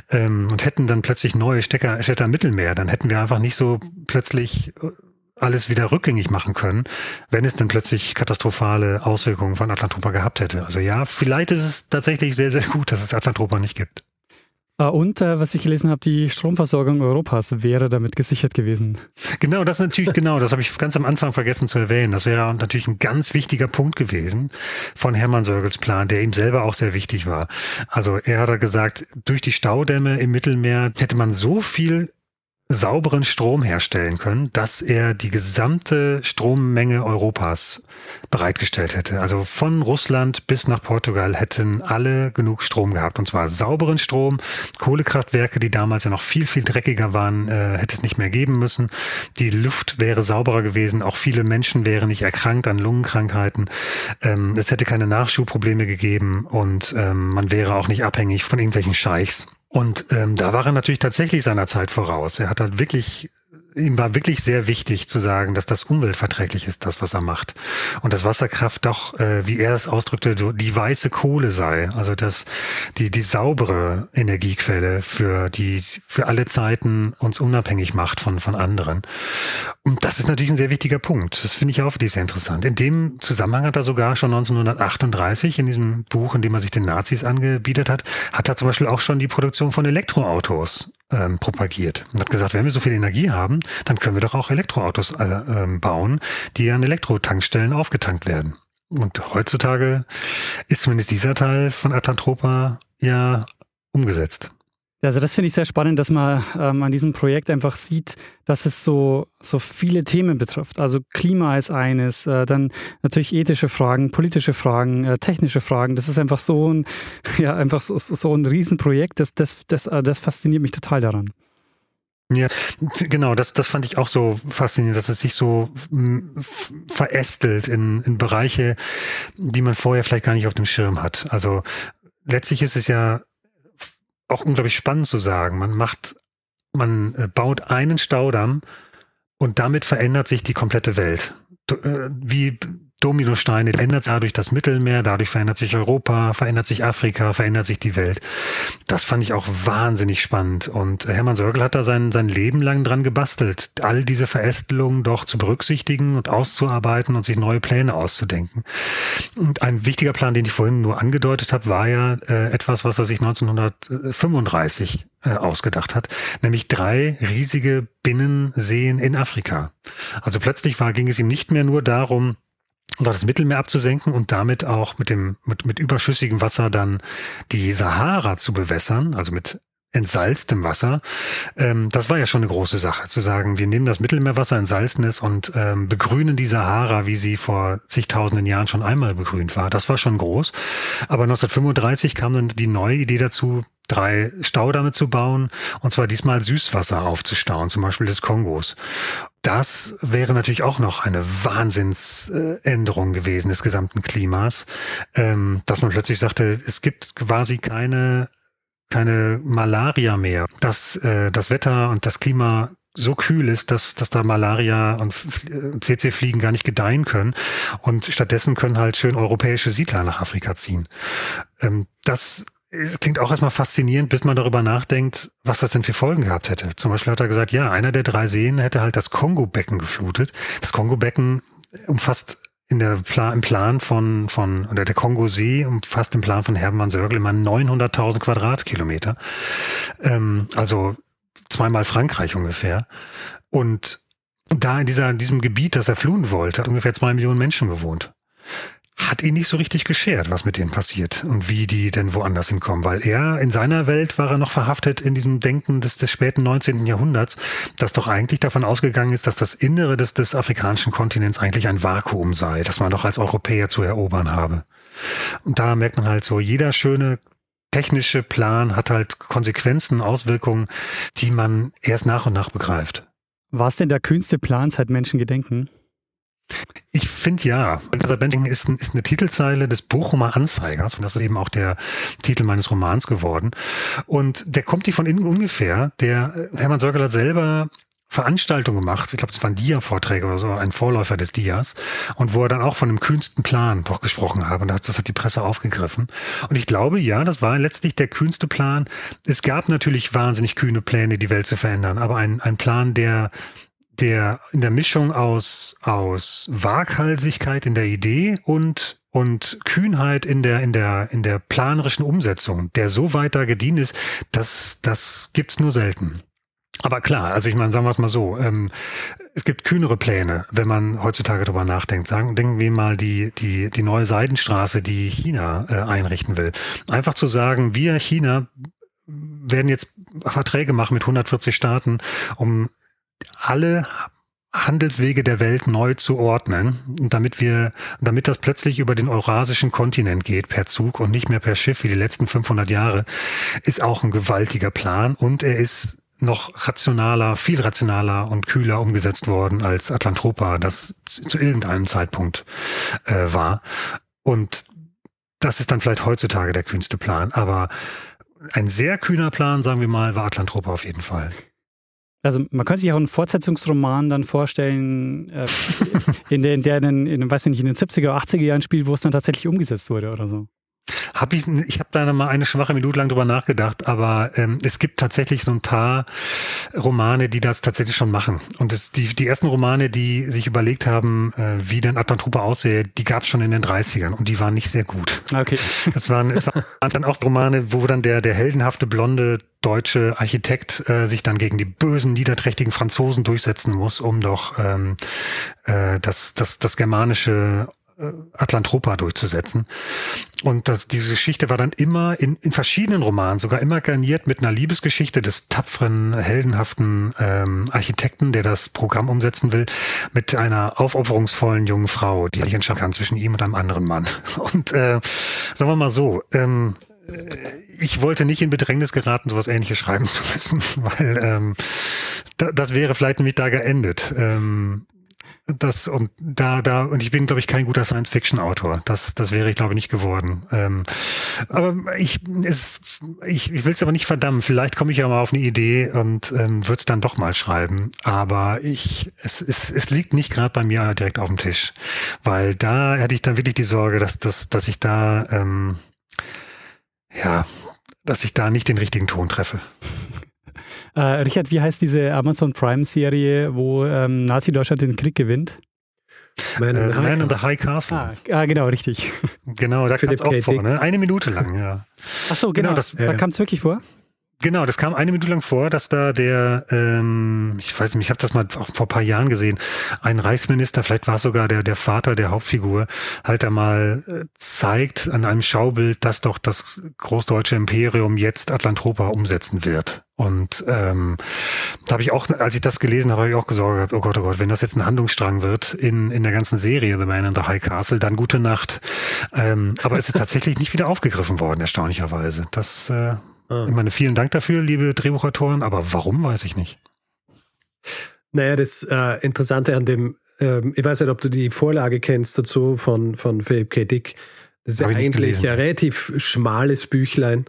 Speaker 4: ähm, und hätten dann plötzlich neue Stecker, Städter Mittelmeer, dann hätten wir einfach nicht so plötzlich äh, alles wieder rückgängig machen können, wenn es dann plötzlich katastrophale Auswirkungen von Atlantropa gehabt hätte. Also ja, vielleicht ist es tatsächlich sehr, sehr gut, dass es Atlantropa nicht gibt.
Speaker 3: Ah, und äh, was ich gelesen habe, die Stromversorgung Europas wäre damit gesichert gewesen.
Speaker 4: Genau, das natürlich *laughs* genau, das habe ich ganz am Anfang vergessen zu erwähnen. Das wäre natürlich ein ganz wichtiger Punkt gewesen von Hermann Sörgels Plan, der ihm selber auch sehr wichtig war. Also er hat gesagt, durch die Staudämme im Mittelmeer hätte man so viel sauberen Strom herstellen können, dass er die gesamte Strommenge Europas bereitgestellt hätte. Also von Russland bis nach Portugal hätten alle genug Strom gehabt. Und zwar sauberen Strom. Kohlekraftwerke, die damals ja noch viel, viel dreckiger waren, äh, hätte es nicht mehr geben müssen. Die Luft wäre sauberer gewesen. Auch viele Menschen wären nicht erkrankt an Lungenkrankheiten. Ähm, es hätte keine Nachschubprobleme gegeben und ähm, man wäre auch nicht abhängig von irgendwelchen Scheichs. Und ähm, da war er natürlich tatsächlich seiner Zeit voraus. Er hat halt wirklich ihm war wirklich sehr wichtig zu sagen, dass das umweltverträglich ist, das, was er macht. Und dass Wasserkraft doch, äh, wie er es ausdrückte, so die weiße Kohle sei. Also dass die, die saubere Energiequelle für die, für alle Zeiten uns unabhängig macht von, von anderen. Und das ist natürlich ein sehr wichtiger Punkt. Das finde ich auch wirklich sehr interessant. In dem Zusammenhang hat er sogar schon 1938 in diesem Buch, in dem er sich den Nazis angebietet hat, hat er zum Beispiel auch schon die Produktion von Elektroautos ähm, propagiert und hat gesagt, wenn wir so viel Energie haben, dann können wir doch auch Elektroautos äh, ähm, bauen, die an Elektrotankstellen aufgetankt werden. Und heutzutage ist zumindest dieser Teil von Atlantropa ja umgesetzt.
Speaker 3: Also das finde ich sehr spannend, dass man ähm, an diesem Projekt einfach sieht, dass es so, so viele Themen betrifft. Also Klima ist eines, äh, dann natürlich ethische Fragen, politische Fragen, äh, technische Fragen. Das ist einfach so ein, *laughs* ja, einfach so, so ein Riesenprojekt. Das, das, das, äh, das fasziniert mich total daran.
Speaker 4: Ja, genau, das, das fand ich auch so faszinierend, dass es sich so verästelt in, in Bereiche, die man vorher vielleicht gar nicht auf dem Schirm hat. Also letztlich ist es ja auch unglaublich spannend zu sagen. Man macht, man äh, baut einen Staudamm und damit verändert sich die komplette Welt. Äh, wie Dominosteine ändert dadurch das Mittelmeer, dadurch verändert sich Europa, verändert sich Afrika, verändert sich die Welt. Das fand ich auch wahnsinnig spannend. Und Hermann Sörgel hat da sein, sein Leben lang dran gebastelt, all diese Verästelungen doch zu berücksichtigen und auszuarbeiten und sich neue Pläne auszudenken. Und ein wichtiger Plan, den ich vorhin nur angedeutet habe, war ja äh, etwas, was er sich 1935 äh, ausgedacht hat, nämlich drei riesige Binnenseen in Afrika. Also plötzlich war, ging es ihm nicht mehr nur darum, das Mittelmeer abzusenken und damit auch mit dem mit, mit überschüssigem Wasser dann die Sahara zu bewässern, also mit entsalztem Wasser. Ähm, das war ja schon eine große Sache, zu sagen, wir nehmen das Mittelmeerwasser, entsalzen es und ähm, begrünen die Sahara, wie sie vor zigtausenden Jahren schon einmal begrünt war. Das war schon groß. Aber 1935 kam dann die neue Idee dazu, drei Staudamme zu bauen und zwar diesmal Süßwasser aufzustauen, zum Beispiel des Kongos. Das wäre natürlich auch noch eine Wahnsinnsänderung gewesen des gesamten Klimas, ähm, dass man plötzlich sagte, es gibt quasi keine keine Malaria mehr, dass äh, das Wetter und das Klima so kühl ist, dass, dass da Malaria und CC-Fliegen gar nicht gedeihen können. Und stattdessen können halt schön europäische Siedler nach Afrika ziehen. Ähm, das klingt auch erstmal faszinierend, bis man darüber nachdenkt, was das denn für Folgen gehabt hätte. Zum Beispiel hat er gesagt, ja, einer der drei Seen hätte halt das Kongo-Becken geflutet. Das Kongo-Becken umfasst in der Plan, im Plan von, von, oder der Kongo-See umfasst im Plan von Hermann Sörgel immer 900.000 Quadratkilometer. Ähm, also zweimal Frankreich ungefähr. Und da in dieser, in diesem Gebiet, das er fluhen wollte, hat ungefähr zwei Millionen Menschen gewohnt hat ihn nicht so richtig geschert, was mit denen passiert und wie die denn woanders hinkommen, weil er in seiner Welt war er noch verhaftet in diesem Denken des, des späten 19. Jahrhunderts, das doch eigentlich davon ausgegangen ist, dass das Innere des, des afrikanischen Kontinents eigentlich ein Vakuum sei, das man doch als Europäer zu erobern habe. Und da merkt man halt so, jeder schöne technische Plan hat halt Konsequenzen, Auswirkungen, die man erst nach und nach begreift.
Speaker 3: War es denn der kühnste Plan seit Menschengedenken?
Speaker 4: Ich finde ja. Balthasar Benting ist, ist, eine Titelzeile des Bochumer Anzeigers und das ist eben auch der Titel meines Romans geworden. Und der kommt nicht von innen ungefähr. Der äh, Hermann Sörgel hat selber Veranstaltungen gemacht. Ich glaube, es waren Dia-Vorträge oder so, ein Vorläufer des Dias. Und wo er dann auch von dem kühnsten Plan doch gesprochen hat. Und das hat die Presse aufgegriffen. Und ich glaube, ja, das war letztlich der kühnste Plan. Es gab natürlich wahnsinnig kühne Pläne, die Welt zu verändern. Aber ein, ein Plan, der der in der Mischung aus aus Waghalsigkeit in der Idee und und Kühnheit in der in der in der planerischen Umsetzung, der so weit da gedient ist, das das gibt's nur selten. Aber klar, also ich meine, sagen wir es mal so, ähm, es gibt kühnere Pläne, wenn man heutzutage darüber nachdenkt. Sagen, denken wir mal die, die, die neue Seidenstraße, die China äh, einrichten will. Einfach zu sagen, wir China werden jetzt Verträge machen mit 140 Staaten, um alle Handelswege der Welt neu zu ordnen, damit wir, damit das plötzlich über den eurasischen Kontinent geht per Zug und nicht mehr per Schiff wie die letzten 500 Jahre, ist auch ein gewaltiger Plan und er ist noch rationaler, viel rationaler und kühler umgesetzt worden als Atlantropa, das zu irgendeinem Zeitpunkt äh, war. Und das ist dann vielleicht heutzutage der kühnste Plan, aber ein sehr kühner Plan, sagen wir mal, war Atlantropa auf jeden Fall.
Speaker 3: Also man könnte sich auch einen Fortsetzungsroman dann vorstellen, äh, *laughs* in der, in der in, in, weiß nicht, in den 70er, 80er Jahren spielt, wo es dann tatsächlich umgesetzt wurde oder so.
Speaker 4: Hab ich ich habe da mal eine schwache Minute lang drüber nachgedacht, aber ähm, es gibt tatsächlich so ein paar Romane, die das tatsächlich schon machen. Und es, die, die ersten Romane, die sich überlegt haben, äh, wie denn Atlantropa aussehe, die gab es schon in den 30ern und die waren nicht sehr gut.
Speaker 3: Okay.
Speaker 4: Das waren, es waren *laughs* dann auch Romane, wo dann der, der heldenhafte blonde deutsche Architekt äh, sich dann gegen die bösen, niederträchtigen Franzosen durchsetzen muss, um doch ähm, äh, das, das, das germanische Atlantropa durchzusetzen. Und das, diese Geschichte war dann immer in, in verschiedenen Romanen, sogar immer garniert mit einer Liebesgeschichte des tapferen, heldenhaften ähm, Architekten, der das Programm umsetzen will, mit einer aufopferungsvollen jungen Frau, die sich entscheiden kann zwischen ihm und einem anderen Mann. *laughs* Und äh, sagen wir mal so, ähm, ich wollte nicht in Bedrängnis geraten, sowas ähnliches schreiben zu müssen, *laughs* weil ähm, da, das wäre vielleicht nämlich da geendet. Ähm, das und da, da, und ich bin, glaube ich, kein guter Science-Fiction-Autor. Das, das wäre ich, glaube ich, nicht geworden. Ähm, aber ich, es, ich, ich will es aber nicht verdammen. Vielleicht komme ich ja mal auf eine Idee und ähm, würde es dann doch mal schreiben. Aber ich, es, es, es liegt nicht gerade bei mir direkt auf dem Tisch. Weil da hätte ich dann wirklich die Sorge, dass, dass, dass ich da ähm, ja, dass ich da nicht den richtigen Ton treffe. *laughs*
Speaker 3: Äh, Richard, wie heißt diese Amazon Prime-Serie, wo ähm, Nazi-Deutschland den Krieg gewinnt?
Speaker 4: Man, äh, Man in the High Castle.
Speaker 3: Ah, ah genau, richtig.
Speaker 4: Genau, da kam es auch vor, ne? Eine Minute lang, ja.
Speaker 3: Ach so, genau. genau das, da kam es wirklich vor?
Speaker 4: Genau, das kam eine Minute lang vor, dass da der, ähm, ich weiß nicht, ich habe das mal vor ein paar Jahren gesehen, ein Reichsminister, vielleicht war es sogar der, der Vater der Hauptfigur, halt da mal äh, zeigt an einem Schaubild, dass doch das großdeutsche Imperium jetzt Atlantropa umsetzen wird. Und ähm, da habe ich auch, als ich das gelesen habe, habe ich auch gesorgt gehabt, oh Gott, oh Gott, wenn das jetzt ein Handlungsstrang wird in, in der ganzen Serie The Man in the High Castle, dann gute Nacht. Ähm, aber es ist tatsächlich nicht wieder aufgegriffen worden, erstaunlicherweise. Das äh, Ah. Ich meine, vielen Dank dafür, liebe Drehbuchautoren, aber warum, weiß ich nicht.
Speaker 2: Naja, das äh, Interessante an dem, äh, ich weiß nicht, ob du die Vorlage kennst dazu von, von Philip K. Dick. Das ist ja eigentlich ein relativ schmales Büchlein.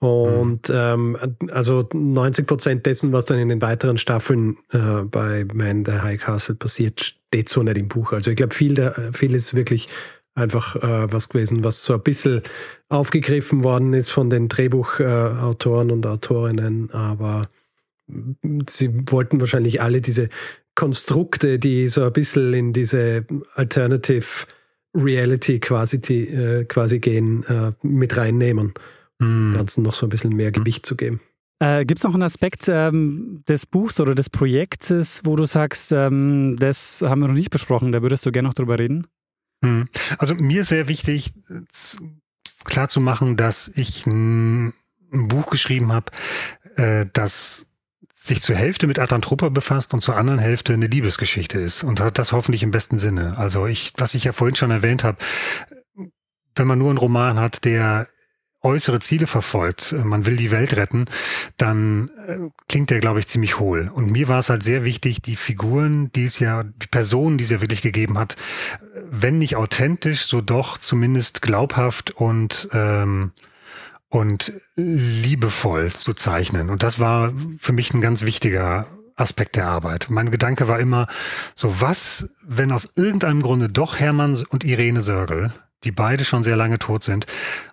Speaker 2: Und mhm. ähm, also 90 Prozent dessen, was dann in den weiteren Staffeln äh, bei Man the High Castle passiert, steht so nicht im Buch. Also ich glaube, viel, viel ist wirklich einfach äh, was gewesen, was so ein bisschen aufgegriffen worden ist von den Drehbuchautoren äh, und Autorinnen, aber sie wollten wahrscheinlich alle diese Konstrukte, die so ein bisschen in diese Alternative Reality quasi, die, äh, quasi gehen, äh, mit reinnehmen. Hm. Ganzen noch so ein bisschen mehr Gewicht zu geben.
Speaker 3: Äh, Gibt es noch einen Aspekt ähm, des Buchs oder des Projektes, wo du sagst, ähm, das haben wir noch nicht besprochen, da würdest du gerne noch drüber reden?
Speaker 4: Hm. Also mir ist sehr wichtig, klar zu machen, dass ich ein, Buch geschrieben habe, äh, das sich zur Hälfte mit Atlantropa befasst und zur anderen Hälfte eine Liebesgeschichte ist und hat das hoffentlich im besten Sinne. Also ich, was ich ja vorhin schon erwähnt habe, wenn man nur einen Roman hat, der äußere Ziele verfolgt, äh, man will die Welt retten, dann äh, klingt der, glaube ich, ziemlich hohl. Und mir war es halt sehr wichtig, die Figuren, die es ja, die Personen, die es ja wirklich gegeben hat, wenn nicht authentisch, so doch zumindest glaubhaft und ähm, und liebevoll zu zeichnen. Und das war für mich ein ganz wichtiger Aspekt der Arbeit. Mein Gedanke war immer, so was, wenn aus irgendeinem Grunde doch Hermann und Irene Sörgel die beide schon sehr lange tot sind.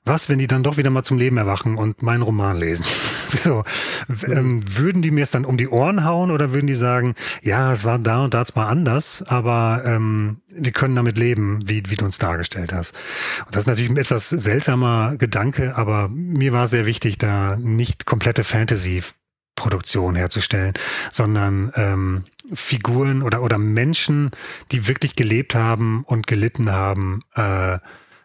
Speaker 4: Was, wenn die dann doch wieder mal zum Leben erwachen und meinen Roman lesen? *laughs* so, ähm, würden die mir es dann um die Ohren hauen oder würden die sagen, ja, es war da und da zwar anders, aber ähm, wir können damit leben, wie, wie du uns dargestellt hast. Und das ist natürlich ein etwas seltsamer Gedanke, aber mir war sehr wichtig, da nicht komplette Fantasy Produktion herzustellen, sondern ähm, Figuren oder, oder Menschen, die wirklich gelebt haben und gelitten haben, äh,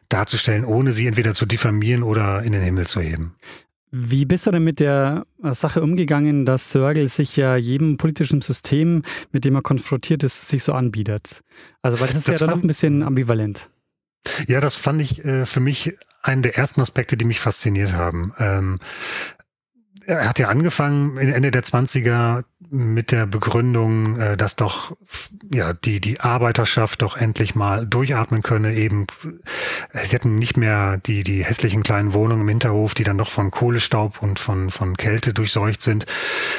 Speaker 4: darzustellen, ohne sie entweder zu diffamieren oder in den Himmel zu heben.
Speaker 3: Wie bist du denn mit der Sache umgegangen, dass Sörgel sich ja jedem politischen System, mit dem er konfrontiert ist, sich so anbietet? Also, weil das ist das ja dann noch ein bisschen ambivalent.
Speaker 4: Ja, das fand ich äh, für mich einen der ersten Aspekte, die mich fasziniert haben. Ähm, er hat ja angefangen Ende der 20er mit der Begründung, äh, dass doch ja die die Arbeiterschaft doch endlich mal durchatmen könne. Eben, sie hätten nicht mehr die die hässlichen kleinen Wohnungen im Hinterhof, die dann doch von Kohlestaub und von von Kälte durchseucht sind.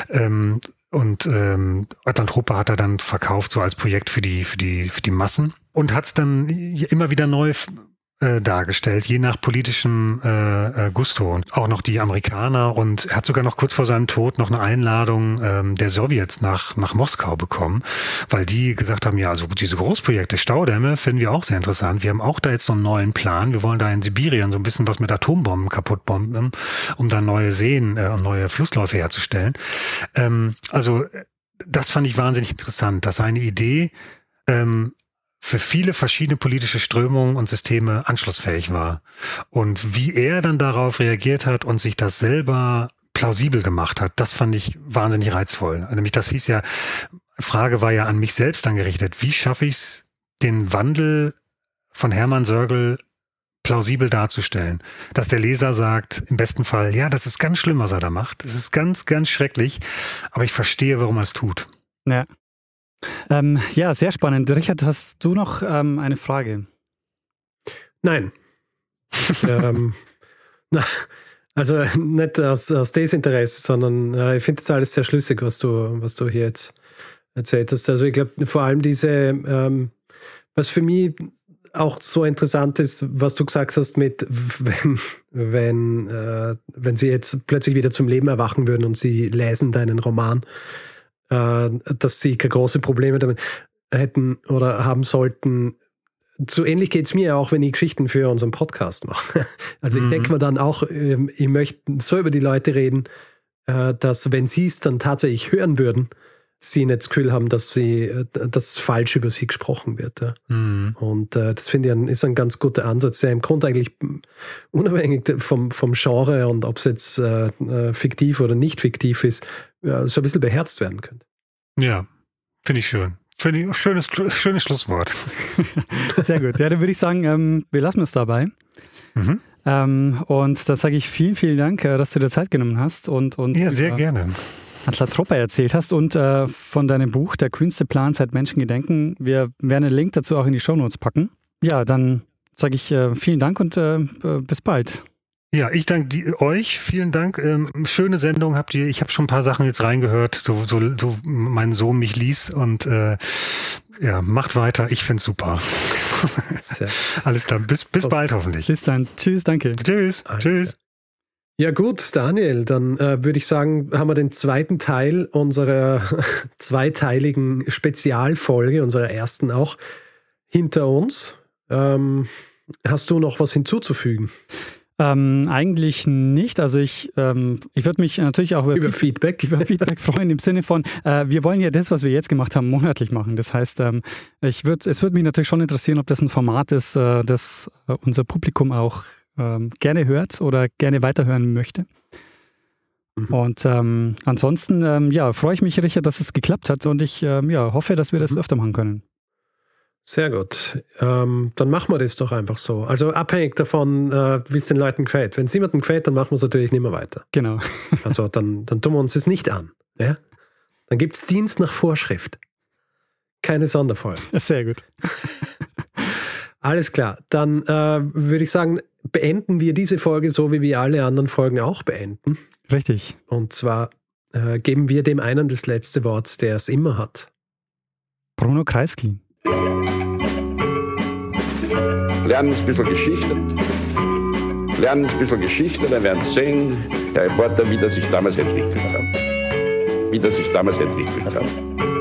Speaker 4: Ähm, und ähm, Atlantropa hat er dann verkauft so als Projekt für die für die für die Massen und hat es dann immer wieder neu äh, dargestellt, je nach politischem äh, äh, Gusto. Und auch noch die Amerikaner und er hat sogar noch kurz vor seinem Tod noch eine Einladung ähm, der Sowjets nach, nach Moskau bekommen, weil die gesagt haben, ja, also diese Großprojekte, Staudämme finden wir auch sehr interessant. Wir haben auch da jetzt so einen neuen Plan. Wir wollen da in Sibirien so ein bisschen was mit Atombomben kaputtbomben, um da neue Seen äh, und neue Flussläufe herzustellen. Ähm, also das fand ich wahnsinnig interessant, dass seine Idee ähm, für viele verschiedene politische Strömungen und Systeme anschlussfähig war. Und wie er dann darauf reagiert hat und sich das selber plausibel gemacht hat, das fand ich wahnsinnig reizvoll. Nämlich das hieß ja, Frage war ja an mich selbst dann gerichtet, wie schaffe ich es, den Wandel von Hermann Sörgel plausibel darzustellen. Dass der Leser sagt, im besten Fall, ja, das ist ganz schlimm, was er da macht. Es ist ganz, ganz schrecklich, aber ich verstehe, warum er es tut.
Speaker 3: Ja. Ähm, ja, sehr spannend. Richard, hast du noch ähm, eine Frage?
Speaker 2: Nein. ähm, *laughs* na, also nicht aus, aus Desinteresse, sondern äh, ich finde es alles sehr schlüssig, was du, was du hier jetzt erzählt hast. Also ich glaube vor allem diese, ähm, was für mich auch so interessant ist, was du gesagt hast mit, wenn, wenn, äh, wenn sie jetzt plötzlich wieder zum Leben erwachen würden und sie lesen deinen Roman, äh, dass sie keine große Probleme damit hätten oder haben sollten. So ähnlich geht es mir auch, wenn ich Geschichten für unseren Podcast mache. *laughs* Also mhm. ich denke mir dann auch, ähm, ich möchte so über die Leute reden, äh, dass wenn sie es dann tatsächlich hören würden, sie nicht das Gefühl haben, dass sie äh, dass falsch über sie gesprochen wird. Ja. Mhm. Und äh, das finde ich ein, ist ein ganz guter Ansatz, der im Grunde eigentlich unabhängig vom, vom Genre und ob es jetzt äh, äh, fiktiv oder nicht fiktiv ist, ja, so ein bisschen beherzt werden könnte.
Speaker 4: Ja, finde ich schön. Finde ich schönes, schönes Schlusswort. *laughs*
Speaker 3: Sehr gut. Ja, dann würde ich sagen, ähm, wir lassen es dabei. Mhm. Ähm, und da sage ich vielen, vielen Dank, äh, dass du dir Zeit genommen hast und uns
Speaker 4: ja, sehr gerne.
Speaker 3: Atlatroppa erzählt hast und äh, von deinem Buch Der kühnste Plan seit Menschen gedenken. Wir werden einen Link dazu auch in die Shownotes packen. Ja, dann sage ich äh, vielen Dank und äh, bis bald.
Speaker 4: Ja, ich danke euch. Vielen Dank. Ähm, schöne Sendung habt ihr. Ich habe schon ein paar Sachen jetzt reingehört, so, so, so mein Sohn mich ließ und äh, ja, macht weiter. Ich find's super. *laughs* Alles klar. Bis, bis bald hoffentlich.
Speaker 3: Bis dann. Tschüss, danke.
Speaker 4: Tschüss. Alter. Tschüss.
Speaker 2: Ja gut, Daniel, dann äh, würde ich sagen, haben wir den zweiten Teil unserer *laughs* zweiteiligen Spezialfolge, unserer ersten auch, hinter uns. Ähm, hast du noch was hinzuzufügen?
Speaker 3: Ähm, eigentlich nicht. Also ich, ähm, ich würde mich natürlich auch
Speaker 2: über, über Feedback, *laughs*
Speaker 3: über Feedback freuen im Sinne von, äh, wir wollen ja das, was wir jetzt gemacht haben, monatlich machen. Das heißt, ähm, ich würd, es würde mich natürlich schon interessieren, ob das ein Format ist, äh, das äh, unser Publikum auch ähm, gerne hört oder gerne weiterhören möchte. Mhm. Und ähm, ansonsten, ähm, ja, freue ich mich, Richard, dass es geklappt hat und ich ähm, ja, hoffe, dass wir das mhm. öfter machen können.
Speaker 2: Sehr gut. Ähm, dann machen wir das doch einfach so. Also abhängig davon, äh, wie es den Leuten gefällt. Wenn es niemandem gefällt, dann machen wir es natürlich nicht mehr weiter.
Speaker 3: Genau.
Speaker 2: also *laughs* dann, dann tun wir uns es nicht an. Ja? Dann gibt es Dienst nach Vorschrift. Keine Sonderfolge.
Speaker 3: Sehr gut. *laughs*
Speaker 2: Alles klar. Dann äh, würde ich sagen, beenden wir diese Folge so, wie wir alle anderen Folgen auch beenden.
Speaker 3: Richtig.
Speaker 2: Und zwar äh, geben wir dem einen das letzte Wort, der es immer hat.
Speaker 3: Bruno Kreisky.
Speaker 1: Lernen ein bisschen Geschichte. Lernen ein bisschen Geschichte, dann werden Sie sehen, der Reporter, wie das sich damals entwickelt hat. Wie das sich damals entwickelt hat.